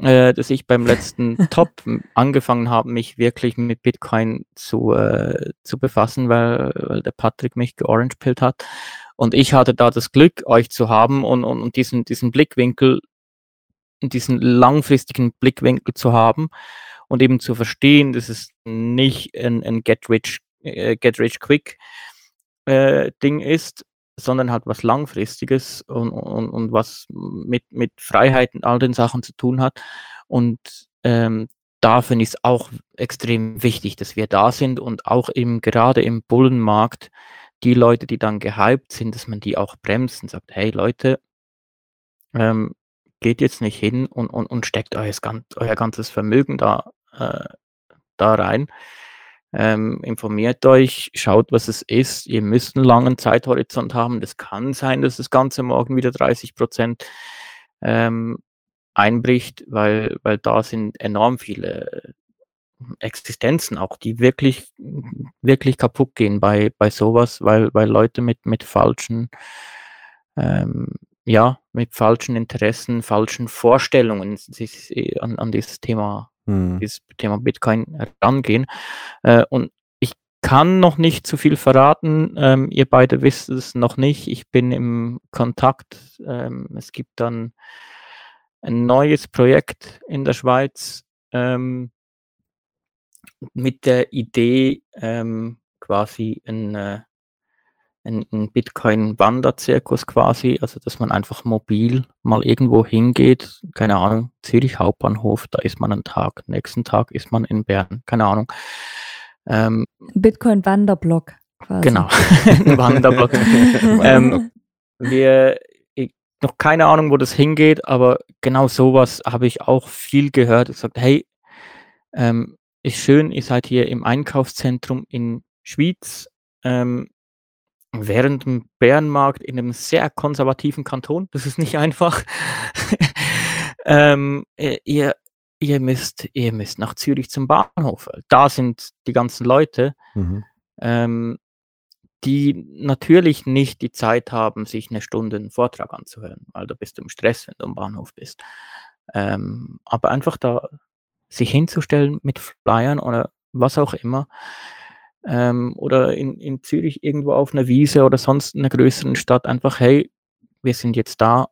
äh, dass ich beim letzten Top angefangen habe, mich wirklich mit Bitcoin zu, äh, zu befassen, weil, weil der Patrick mich georangepillt hat. Und ich hatte da das Glück, euch zu haben und, und, und diesen, diesen Blickwinkel, diesen langfristigen Blickwinkel zu haben und eben zu verstehen, dass es nicht ein, ein Get Rich, äh, Get Rich Quick äh, Ding ist, sondern halt was Langfristiges und, und, und was mit, mit Freiheit und all den Sachen zu tun hat. Und ähm, da finde ich es auch extrem wichtig, dass wir da sind und auch eben gerade im Bullenmarkt die Leute, die dann gehypt sind, dass man die auch bremst und sagt, hey Leute, ähm, geht jetzt nicht hin und, und, und steckt euer, euer ganzes Vermögen da, äh, da rein. Ähm, informiert euch, schaut, was es ist. Ihr müsst einen langen Zeithorizont haben. Das kann sein, dass das Ganze morgen wieder 30 Prozent ähm, einbricht, weil, weil da sind enorm viele Existenzen auch, die wirklich, wirklich kaputt gehen bei, bei sowas, weil, weil Leute mit, mit falschen, ähm, ja, mit falschen Interessen, falschen Vorstellungen sich an, an dieses Thema,
Hm.
dieses Thema Bitcoin rangehen. Äh, und ich kann noch nicht zu viel verraten. Ähm, ihr beide wisst es noch nicht. Ich bin im Kontakt. Ähm, es gibt dann ein neues Projekt in der Schweiz. Ähm, mit der Idee, ähm, quasi ein, äh, ein, ein Bitcoin-Wanderzirkus quasi, also dass man einfach mobil mal irgendwo hingeht, keine Ahnung, Zürich Hauptbahnhof, da ist man einen Tag, nächsten Tag ist man in Bern, keine Ahnung. Ähm,
Bitcoin-Wanderblock quasi.
genau, ein Wanderblock. ähm, wir, ich, noch keine Ahnung, wo das hingeht, aber genau sowas habe ich auch viel gehört. Ich gesagt, hey, ähm, ist schön, ihr seid hier im Einkaufszentrum in Schwyz, ähm, während dem Bärenmarkt in einem sehr konservativen Kanton. Das ist nicht einfach. ähm, äh, ihr, ihr, müsst, ihr müsst nach Zürich zum Bahnhof. Da sind die ganzen Leute,
Mhm.
ähm, die natürlich nicht die Zeit haben, sich eine Stunde einen Vortrag anzuhören, weil da bist du im Stress, wenn du am Bahnhof bist. Ähm, aber einfach da sich hinzustellen mit Flyern oder was auch immer. Ähm, oder in, in Zürich irgendwo auf einer Wiese oder sonst in einer größeren Stadt einfach, hey, wir sind jetzt da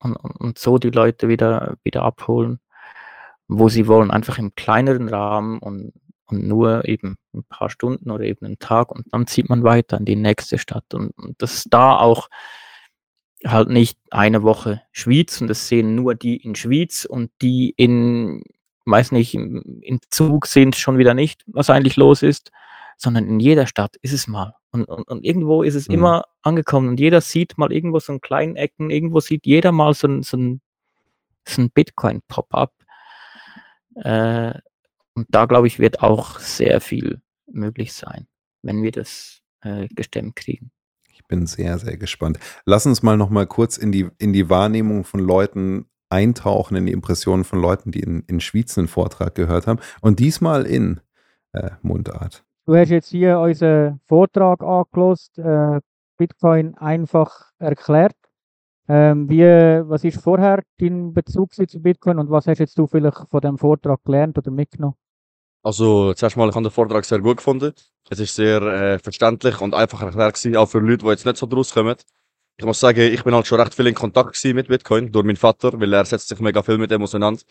und, und, so die Leute wieder, wieder abholen, wo sie wollen, einfach im kleineren Rahmen und, und nur eben ein paar Stunden oder eben einen Tag und dann zieht man weiter in die nächste Stadt und, und das da auch halt nicht eine Woche Schwyz und das sehen nur die in Schwyz und die in, weiß nicht, im, im Zug sehen schon wieder nicht, was eigentlich los ist, sondern in jeder Stadt ist es mal. Und, und, und irgendwo ist es
Mhm.
immer angekommen und jeder sieht mal irgendwo so einen kleinen Ecken, irgendwo sieht jeder mal so ein, so ein, so ein Bitcoin-Pop-up. Äh, und da, glaube ich, wird auch sehr viel möglich sein, wenn wir das äh, gestemmt kriegen.
Ich bin sehr, sehr gespannt. Lass uns mal noch mal kurz in die, in die Wahrnehmung von Leuten eintauchen, in die Impressionen von Leuten, die in, in Schwyz einen Vortrag gehört haben. Und diesmal in äh, Mundart.
Du hast jetzt hier unseren Vortrag angelost, äh, Bitcoin einfach erklärt. Ähm, wie, was ist vorher dein Bezug zu Bitcoin und was hast jetzt du vielleicht von dem Vortrag gelernt oder mitgenommen?
Also, zuerst mal, ich habe den Vortrag sehr gut gefunden. Es ist sehr äh, verständlich und einfach erklärt gewesen, auch für Leute, die jetzt nicht so draus kommen. Ich muss sagen, ich bin halt schon recht viel in Kontakt mit Bitcoin durch meinen Vater, weil er setzt sich mega viel mit dem auseinander.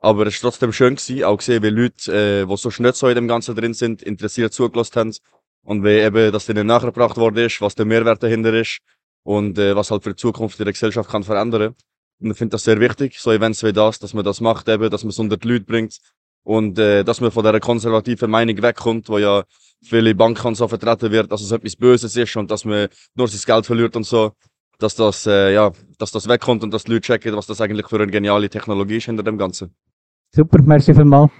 Aber es war trotzdem schön gewesen, auch gesehen, wie Leute, äh, die so nicht so in dem Ganzen drin sind, interessiert zugelassen haben. Und wie eben das ihnen nachgebracht worden ist, was der Mehrwert dahinter ist und äh, was halt für die Zukunft in der Gesellschaft kann verändern. Und ich finde das sehr wichtig, so Events wie das, dass man das macht eben, dass man es unter die Leute bringt und äh, dass man von dieser konservativen Meinung wegkommt, wo ja viele Banken so vertreten wird, dass es etwas Böses ist und dass man nur sein Geld verliert und so, dass das, äh, ja, dass das wegkommt und dass die Leute checken, was das eigentlich für eine geniale Technologie ist hinter dem Ganzen.
Super, merci vielmals.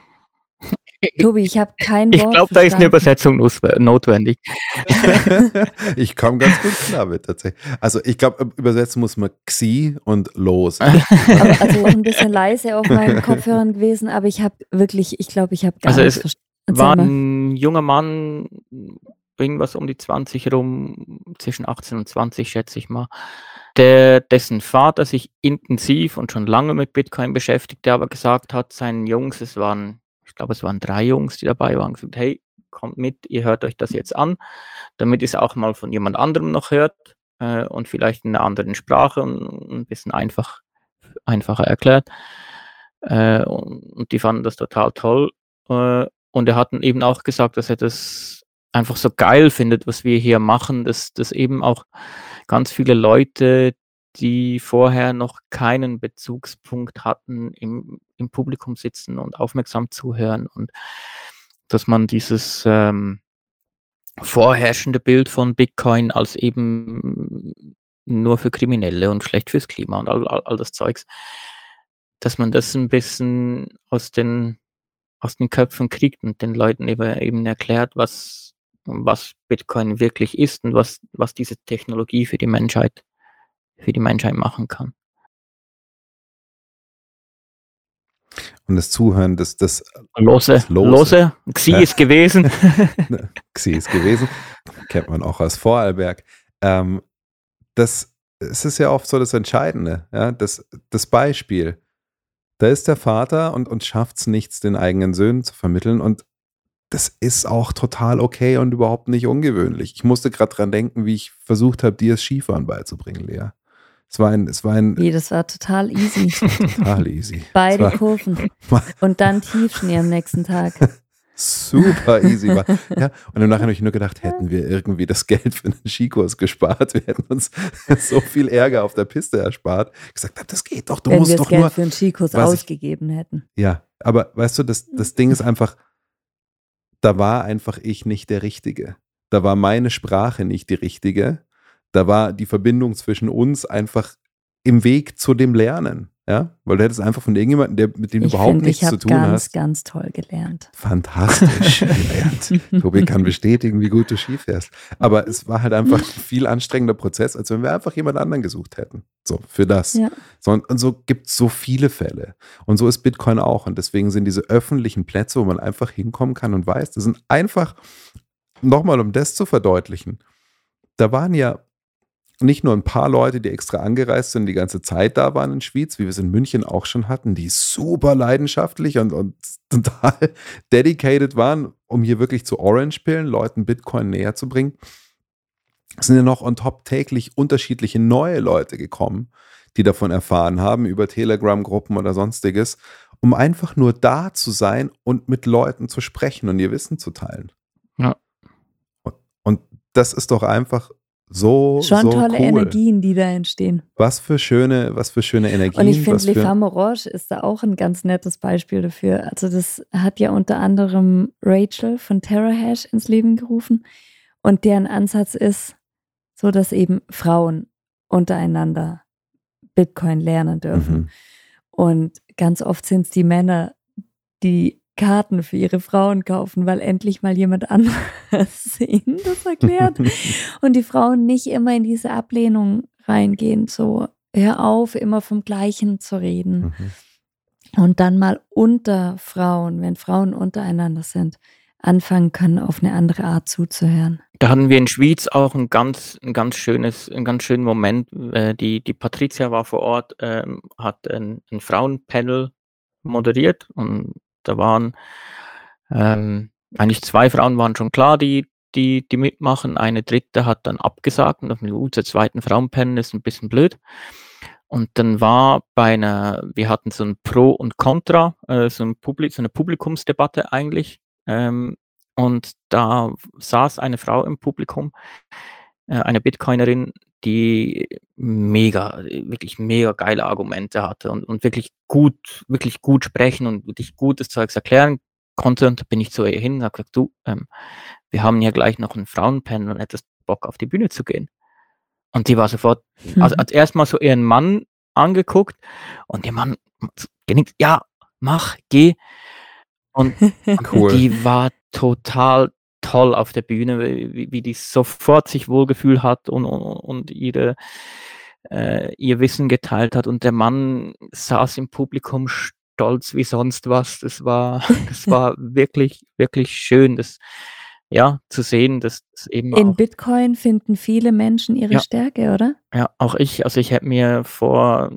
Tobi, ich habe kein
Ich
Wort
glaube, da ist eine. Übersetzung notwendig.
ich komme ganz gut klar mit tatsächlich. Also ich glaube, übersetzen muss man Xi und los.
Aber also ein bisschen leise auf meinen Kopfhörern gewesen, aber ich habe wirklich, ich glaube, ich habe gar
Also
nichts
es
verstanden.
War ein junger Mann, irgendwas um die 20 rum, zwischen 18 und 20 schätze ich mal, der, dessen Vater sich intensiv und schon lange mit Bitcoin beschäftigt, der aber gesagt hat, seinen Jungs, es waren, ich glaube, es waren drei Jungs, die dabei waren, gesagt, hey, kommt mit, ihr hört euch das jetzt an, damit ihr es auch mal von jemand anderem noch hört äh, und vielleicht in einer anderen Sprache und ein bisschen einfach, einfacher erklärt. Äh, und, und die fanden das total toll. Äh, und er hat eben auch gesagt, dass er das einfach so geil findet, was wir hier machen, dass, dass eben auch ganz viele Leute, die vorher noch keinen Bezugspunkt hatten, im, im Publikum sitzen und aufmerksam zuhören und dass man dieses ähm, vorherrschende Bild von Bitcoin als eben nur für Kriminelle und schlecht fürs Klima und all, all, all das Zeugs, dass man das ein bisschen aus den, aus den Köpfen kriegt und den Leuten eben, eben erklärt, was, was Bitcoin wirklich ist und was, was diese Technologie für die Menschheit, für die Menschheit machen kann.
Und das Zuhören, das, das
Lose,
das
Lose, Xi ist gewesen.
Xi ist gewesen. Kennt man auch aus Vorarlberg. Ähm, das, es ist ja oft so das Entscheidende, ja, das, das Beispiel. Da ist der Vater und, und schafft es nichts, den eigenen Söhnen zu vermitteln. Und das ist auch total okay und überhaupt nicht ungewöhnlich. Ich musste gerade dran denken, wie ich versucht habe, dir das Skifahren beizubringen, Lea. Es war ein, es war ein
Nee, das war total easy.
total easy.
Beide
war
Kurven. Und dann Tiefschnee am nächsten Tag.
super easy war. Ja, und im Nachhinein habe ich nur gedacht, hätten wir irgendwie das Geld für einen Skikurs gespart, wir hätten uns so viel Ärger auf der Piste erspart. Ich gesagt habe, das geht doch, du
Wenn
musst
wir das
doch
Geld
nur.
für einen Skikurs
was ich-
ausgegeben hätten.
Ja, aber weißt du, das, das Ding ist einfach, da war einfach ich nicht der Richtige. Da war meine Sprache nicht die richtige. Da war die Verbindung zwischen uns einfach im Weg zu dem Lernen. Ja, weil du hättest einfach von irgendjemandem, der mit dem du
Ich
überhaupt
finde,
nichts
ich
zu
habe
tun
ganz,
hast.
ganz toll gelernt.
Fantastisch gelernt. Tobi kann bestätigen, wie gut du Ski fährst. Aber es war halt einfach ein viel anstrengender Prozess, als wenn wir einfach jemand anderen gesucht hätten. So, für das.
Ja.
So, und, und so gibt es so viele Fälle. Und so ist Bitcoin auch. Und deswegen sind diese öffentlichen Plätze, wo man einfach hinkommen kann und weiß, das sind einfach, nochmal um das zu verdeutlichen, da waren ja nicht nur ein paar Leute, die extra angereist sind, die ganze Zeit da waren in Schwyz, wie wir es in München auch schon hatten, die super leidenschaftlich und, und total dedicated waren, um hier wirklich zu Orange-Pillen, Leuten Bitcoin näher zu bringen. Es sind ja noch on top täglich unterschiedliche neue Leute gekommen, die davon erfahren haben, über Telegram-Gruppen oder sonstiges, um einfach nur da zu sein und mit Leuten zu sprechen und ihr Wissen zu teilen.
Ja.
Und, und das ist doch einfach so,
Schon
so
tolle
cool.
Energien, die da entstehen.
Was für schöne, was für schöne Energien.
Und ich finde, Les Femmes Orange ist da auch ein ganz nettes Beispiel dafür. Also das hat ja unter anderem Rachel von TerraHash ins Leben gerufen. Und deren Ansatz ist, so dass eben Frauen untereinander Bitcoin lernen dürfen.
Mhm.
Und ganz oft sind es die Männer, die Karten für ihre Frauen kaufen, weil endlich mal jemand anderes ihnen das erklärt. Und die Frauen nicht immer in diese Ablehnung reingehen, so hör auf, immer vom Gleichen zu reden.
Mhm.
Und dann mal unter Frauen, wenn Frauen untereinander sind, anfangen können, auf eine andere Art zuzuhören.
Da hatten wir in Schwyz auch ein ganz, ein ganz schönes, einen ganz schönen Moment. Äh, Die, die Patricia war vor Ort, ähm, hat ein, ein Frauenpanel moderiert und da waren ähm, eigentlich zwei Frauen waren schon klar, die, die, die mitmachen. Eine dritte hat dann abgesagt und dachte, uh, zur zweiten Frauenpanel ist ein bisschen blöd. Und dann war bei einer, wir hatten so ein Pro und Contra, äh, so, ein Publi so eine Publikumsdebatte eigentlich. Ähm, und da saß eine Frau im Publikum, äh, eine Bitcoinerin, die mega, wirklich mega geile Argumente hatte und, und wirklich gut, wirklich gut sprechen und wirklich gutes Zeugs erklären konnte. Und da bin ich zu ihr hin und habe gesagt, du, ähm, wir haben hier gleich noch ein Frauenpanel und hättest Bock auf die Bühne zu gehen. Und die war sofort, also als erstmal so ihren Mann angeguckt und der Mann genickt, ja, mach, geh. Und
Cool.
die war total toll auf der Bühne, wie, wie die sofort sich wohlgefühlt hat und, und, und ihre, äh, ihr Wissen geteilt hat. Und der Mann saß im Publikum stolz wie sonst was. Das war, das war wirklich, wirklich schön, das ja, zu sehen, dass eben
In
auch
Bitcoin finden viele Menschen ihre
Ja.
Stärke, oder?
Ja, auch ich. Also ich hätte mir vor,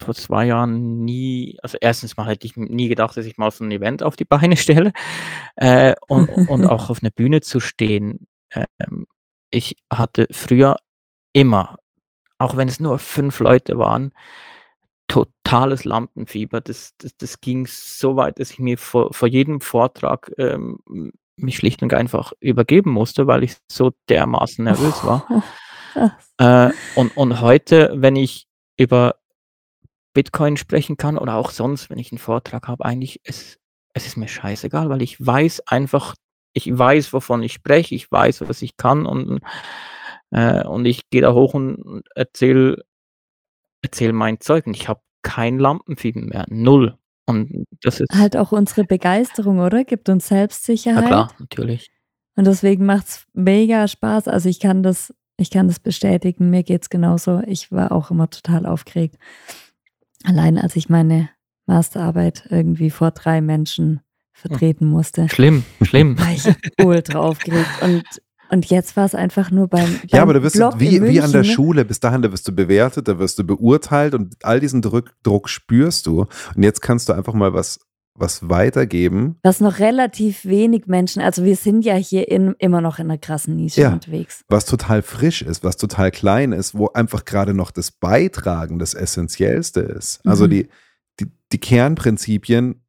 vor zwei Jahren nie, also erstens mal hätte ich nie gedacht, dass ich mal so ein Event auf die Beine stelle äh, und, und auch auf einer Bühne zu stehen. Ähm, ich hatte früher immer, auch wenn es nur fünf Leute waren, totales Lampenfieber. Das, das, das ging so weit, dass ich mir vor, vor jedem Vortrag ähm, mich schlicht und einfach übergeben musste, weil ich so dermaßen nervös war. Äh, und, und heute, wenn ich über Bitcoin sprechen kann oder auch sonst, wenn ich einen Vortrag habe, eigentlich ist es ist mir scheißegal, weil ich weiß einfach, ich weiß, wovon ich spreche, ich weiß, was ich kann und, äh, und ich gehe da hoch und erzähle erzähl mein Zeug und ich habe kein Lampenfieber mehr, null. Und das ist,
Halt auch unsere Begeisterung, oder? Gibt uns
ja
Selbstsicherheit.
klar, natürlich.
Und deswegen macht's mega Spaß. Also ich kann das, ich kann das bestätigen. Mir geht's genauso. Ich war auch immer total aufgeregt. Allein als ich meine Masterarbeit irgendwie vor drei Menschen vertreten musste,
Schlimm, schlimm.
war ich ultra aufgeregt. Und, und jetzt war es einfach nur beim, beim
Ja, aber du wirst
Blog
wie, wie an der
ne?
Schule, bis dahin, da wirst du bewertet, da wirst du beurteilt und all diesen Druck, Druck spürst du. Und jetzt kannst du einfach mal was, was weitergeben.
Was noch relativ wenig Menschen, also wir sind ja hier in, immer noch in einer krassen Nische
Ja.
unterwegs.
was total frisch ist, was total klein ist, wo einfach gerade noch das Beitragen das Essentiellste ist. Also
Mhm.
die, die, die Kernprinzipien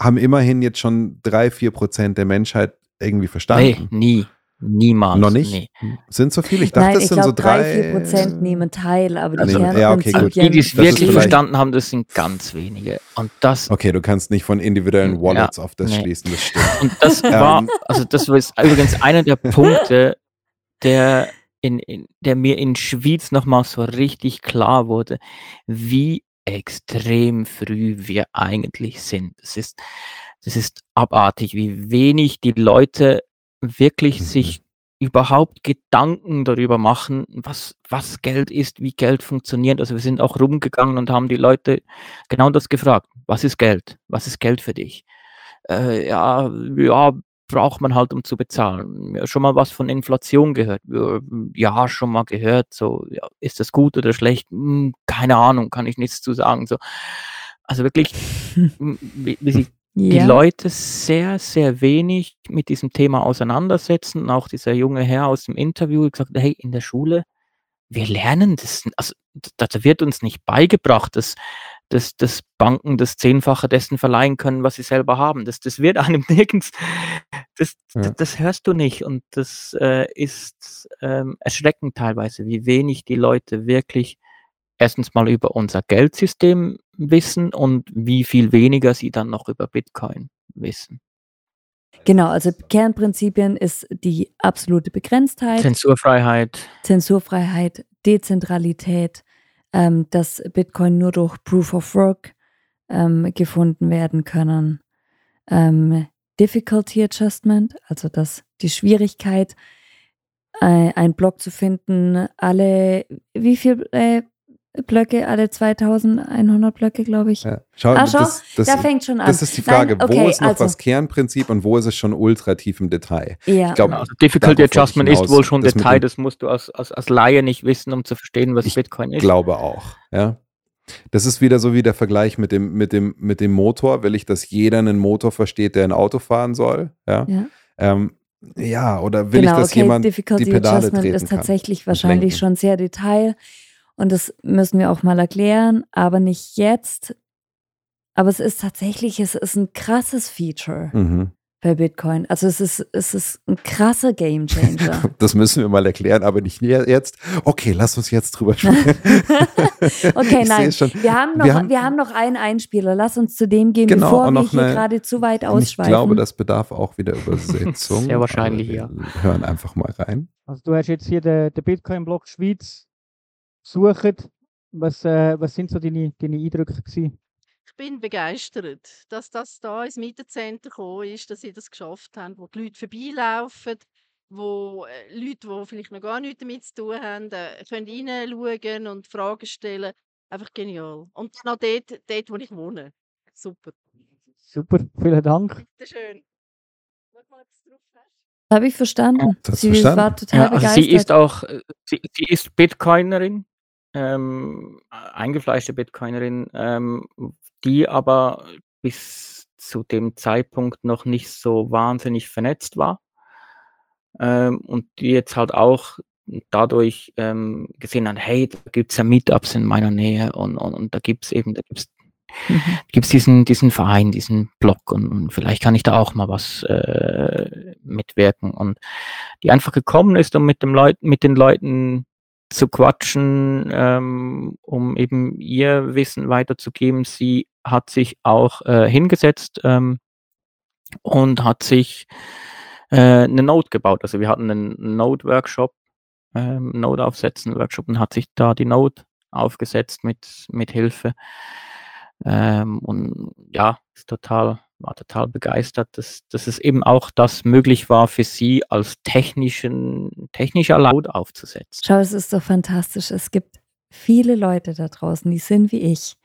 haben immerhin jetzt schon drei, vier Prozent der Menschheit irgendwie
Nee,
verstanden.
nie. Niemals.
Noch nicht?
Nee.
Sind so viele? Ich dachte,
Nein,
es
ich
sind so
glaube, drei,
drei.
vier Prozent nehmen teil, aber die
Also, ja, okay, gut.
Die, die es wirklich verstanden haben, das sind ganz wenige. Und das,
Okay, du kannst nicht von individuellen
Ja,
Wallets auf das
nee.
schließen, das stimmt.
und das war,
Ähm.
also das war übrigens einer der Punkte, der, in, in, der mir in Schwyz nochmal so richtig klar wurde, wie extrem früh wir eigentlich sind. Das ist, das ist abartig, wie wenig die Leute wirklich
Mhm.
sich überhaupt Gedanken darüber machen, was, was Geld ist, wie Geld funktioniert. Also wir sind auch rumgegangen und haben die Leute genau das gefragt. Was ist Geld? Was ist Geld für dich? Äh, ja, ja, braucht man halt, um zu bezahlen. Ja, schon mal was von Inflation gehört? Ja, schon mal gehört. So, ja, ist das gut oder schlecht? Hm, keine Ahnung, kann ich nichts zu sagen. So, also wirklich, wie, wie sich die
Ja.
Leute sehr, sehr wenig mit diesem Thema auseinandersetzen. Auch dieser junge Herr aus dem Interview gesagt, hey, in der Schule, wir lernen das, also da, da wird uns nicht beigebracht, dass, dass, dass Banken das Zehnfache dessen verleihen können, was sie selber haben. Das, das wird einem nirgends, das,
Ja.
das, das hörst du nicht. Und das äh, ist ähm, erschreckend teilweise, wie wenig die Leute wirklich erstens mal über unser Geldsystem wissen und wie viel weniger sie dann noch über Bitcoin wissen.
Genau, also Kernprinzipien ist die absolute Begrenztheit,
Zensurfreiheit,
Zensurfreiheit, Dezentralität, ähm, dass Bitcoin nur durch Proof of Work ähm, gefunden werden können, ähm, Difficulty Adjustment, also dass die Schwierigkeit, äh, einen Block zu finden, alle, wie viel äh, Blöcke, alle 2100 Blöcke, glaube ich.
Ja. Schau,
Ah, schau,
das, das,
da fängt schon an.
das ist die
Nein,
Frage, wo
okay,
ist noch
also-
was Kernprinzip und wo ist es schon ultra tief im Detail?
Ja.
Ich glaube,
Genau, also Difficulty
ich
Adjustment ist
hinaus,
wohl schon
das
Detail, das musst du als, als, als Laie nicht wissen, um zu verstehen, was
Ich
Bitcoin ist.
glaube auch, ja. Das ist wieder so wie der Vergleich mit dem, mit dem, mit dem Motor. Will ich, dass jeder einen Motor versteht, der ein Auto fahren soll? Ja.
Ja.
Ähm, ja, oder will
genau,
ich, dass
okay,
jemand
Difficulty
die Pedale
Adjustment
treten
ist
kann?
tatsächlich
und
wahrscheinlich schon sehr Detail und das müssen wir auch mal erklären, aber nicht jetzt. Aber es ist tatsächlich, es ist ein krasses Feature
Mhm.
bei Bitcoin. Also es ist, es ist ein krasser Game Changer.
Das müssen wir mal erklären, aber nicht je- jetzt. Okay, lass uns jetzt drüber sprechen.
Okay,
Ich
nein. Wir haben, noch,
Wir
wir,
haben-
haben, noch einen Einspieler. Lass uns zu dem gehen,
Genau,
bevor wir hier
eine-
gerade zu weit
Und ich
ausschweifen.
glaube, das bedarf auch wieder Übersetzung.
Sehr wahrscheinlich, ja.
wir Hören einfach mal rein.
Also du hast jetzt hier den, den Bitcoin-Block Schweiz gesucht. Was, äh, was sind so deine, deine Eindrücke gewesen?
Ich bin begeistert, dass das da ins Mietencenter gekommen ist, dass sie das geschafft haben, wo die Leute vorbeilaufen, wo äh, Leute, die vielleicht noch gar nichts damit zu tun haben, äh, können reinschauen und Fragen stellen. Einfach genial. Und dann auch dort, dort, wo ich wohne. Super.
Super, vielen Dank.
Bitte schön. Schau mal, ob du drauf hast.
Habe ich verstanden.
Das
sie
verstanden.
war total
Ja, also
begeistert.
sie ist auch, äh, sie, sie ist Bitcoinerin, ähm, eingefleischte Bitcoinerin, ähm, die aber bis zu dem Zeitpunkt noch nicht so wahnsinnig vernetzt war. Ähm, und die jetzt halt auch dadurch ähm, gesehen hat, hey, da gibt es ja Meetups in meiner Nähe und, und, und da gibt es eben, da gibt's
Mhm.
gibt's diesen, diesen Verein, diesen Blog und, und vielleicht kann ich da auch mal was äh, mitwirken. Und die einfach gekommen ist, um mit, dem Leut mit den Leuten zu quatschen, ähm, um eben ihr Wissen weiterzugeben. Sie hat sich auch äh, hingesetzt ähm, und hat sich äh, eine Node gebaut. Also wir hatten einen Node-Workshop, ähm, Node aufsetzen Workshop und hat sich da die Node aufgesetzt mit, mit Hilfe. Ähm, und ja, ist total, war total begeistert, dass, dass es eben auch das möglich war für sie als technischen, technischer Laut aufzusetzen.
Schau, es ist so fantastisch. Es gibt viele Leute da draußen, die sind wie ich,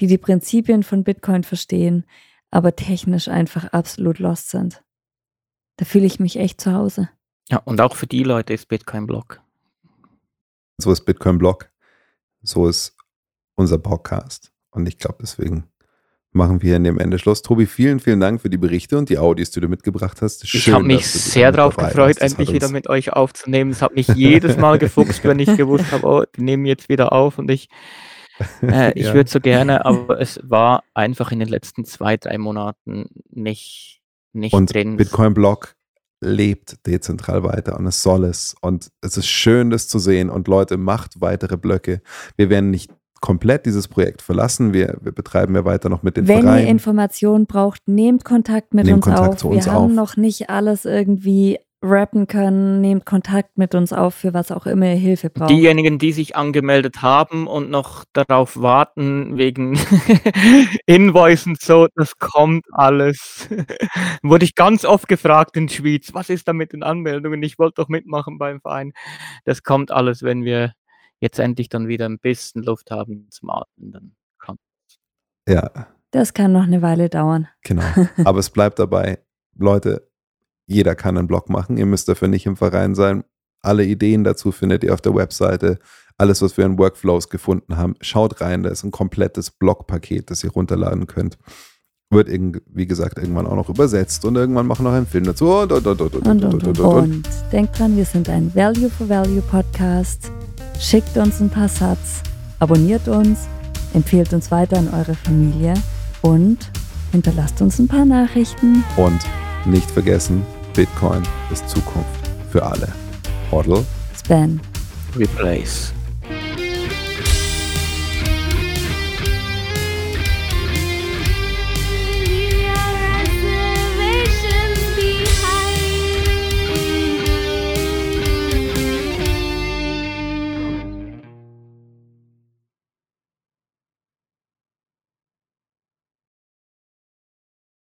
die die Prinzipien von Bitcoin verstehen, aber technisch einfach absolut lost sind. Da fühle ich mich echt zu Hause.
Ja, und auch für die Leute ist Bitcoin Block.
So ist Bitcoin Blog. So ist unser Podcast. Und ich glaube, deswegen machen wir hier in dem Ende Schluss. Tobi, vielen, vielen Dank für die Berichte und die Audios, die du mitgebracht hast.
Ich habe mich sehr darauf gefreut, endlich wieder mit euch aufzunehmen. Es hat mich jedes Mal gefuchst, wenn ich gewusst habe, oh, die nehmen jetzt wieder auf und ich, äh, ich
Ja.
würde so gerne, aber es war einfach in den letzten zwei, drei Monaten nicht, nicht
Und
drin.
Bitcoin Block lebt dezentral weiter und es soll es. Und es ist schön, das zu sehen. Und Leute, macht weitere Blöcke. Wir werden nicht komplett dieses Projekt verlassen. Wir, wir betreiben ja weiter noch mit den
Wenn ihr
Vereinen.
Informationen braucht, nehmt Kontakt mit
Nehmt
uns
Kontakt
auf.
zu uns
Wir haben
auf.
noch nicht alles irgendwie rappen können. Nehmt Kontakt mit uns auf, für was auch immer ihr Hilfe braucht.
Diejenigen, die sich angemeldet haben und noch darauf warten wegen Invoice und so, das kommt alles. Wurde ich ganz oft gefragt in Schwyz, was ist da mit den Anmeldungen? Ich wollte doch mitmachen beim Verein. Das kommt alles, wenn wir jetzt endlich dann wieder ein bisschen Luft haben zum Atmen. Dann kommt.
Ja,
Das kann noch eine Weile dauern.
genau. Aber es bleibt dabei, Leute, jeder kann einen Blog machen. Ihr müsst dafür nicht im Verein sein. Alle Ideen dazu findet ihr auf der Webseite. Alles, was wir in Workflows gefunden haben, schaut rein. Da ist ein komplettes Blogpaket, das ihr runterladen könnt. Wird, irgend- wie gesagt, irgendwann auch noch übersetzt und irgendwann machen wir noch einen Film dazu. Und, und, und, und, und,
Und,
und,
und,
und,
und,
und.
und. Denkt dran, wir sind ein Value for Value Podcast. Schickt uns ein paar Satz, abonniert uns, empfehlt uns weiter an eure Familie und hinterlasst uns ein paar Nachrichten.
Und nicht vergessen, Bitcoin ist Zukunft für alle. Hodl.
Span.
Replace.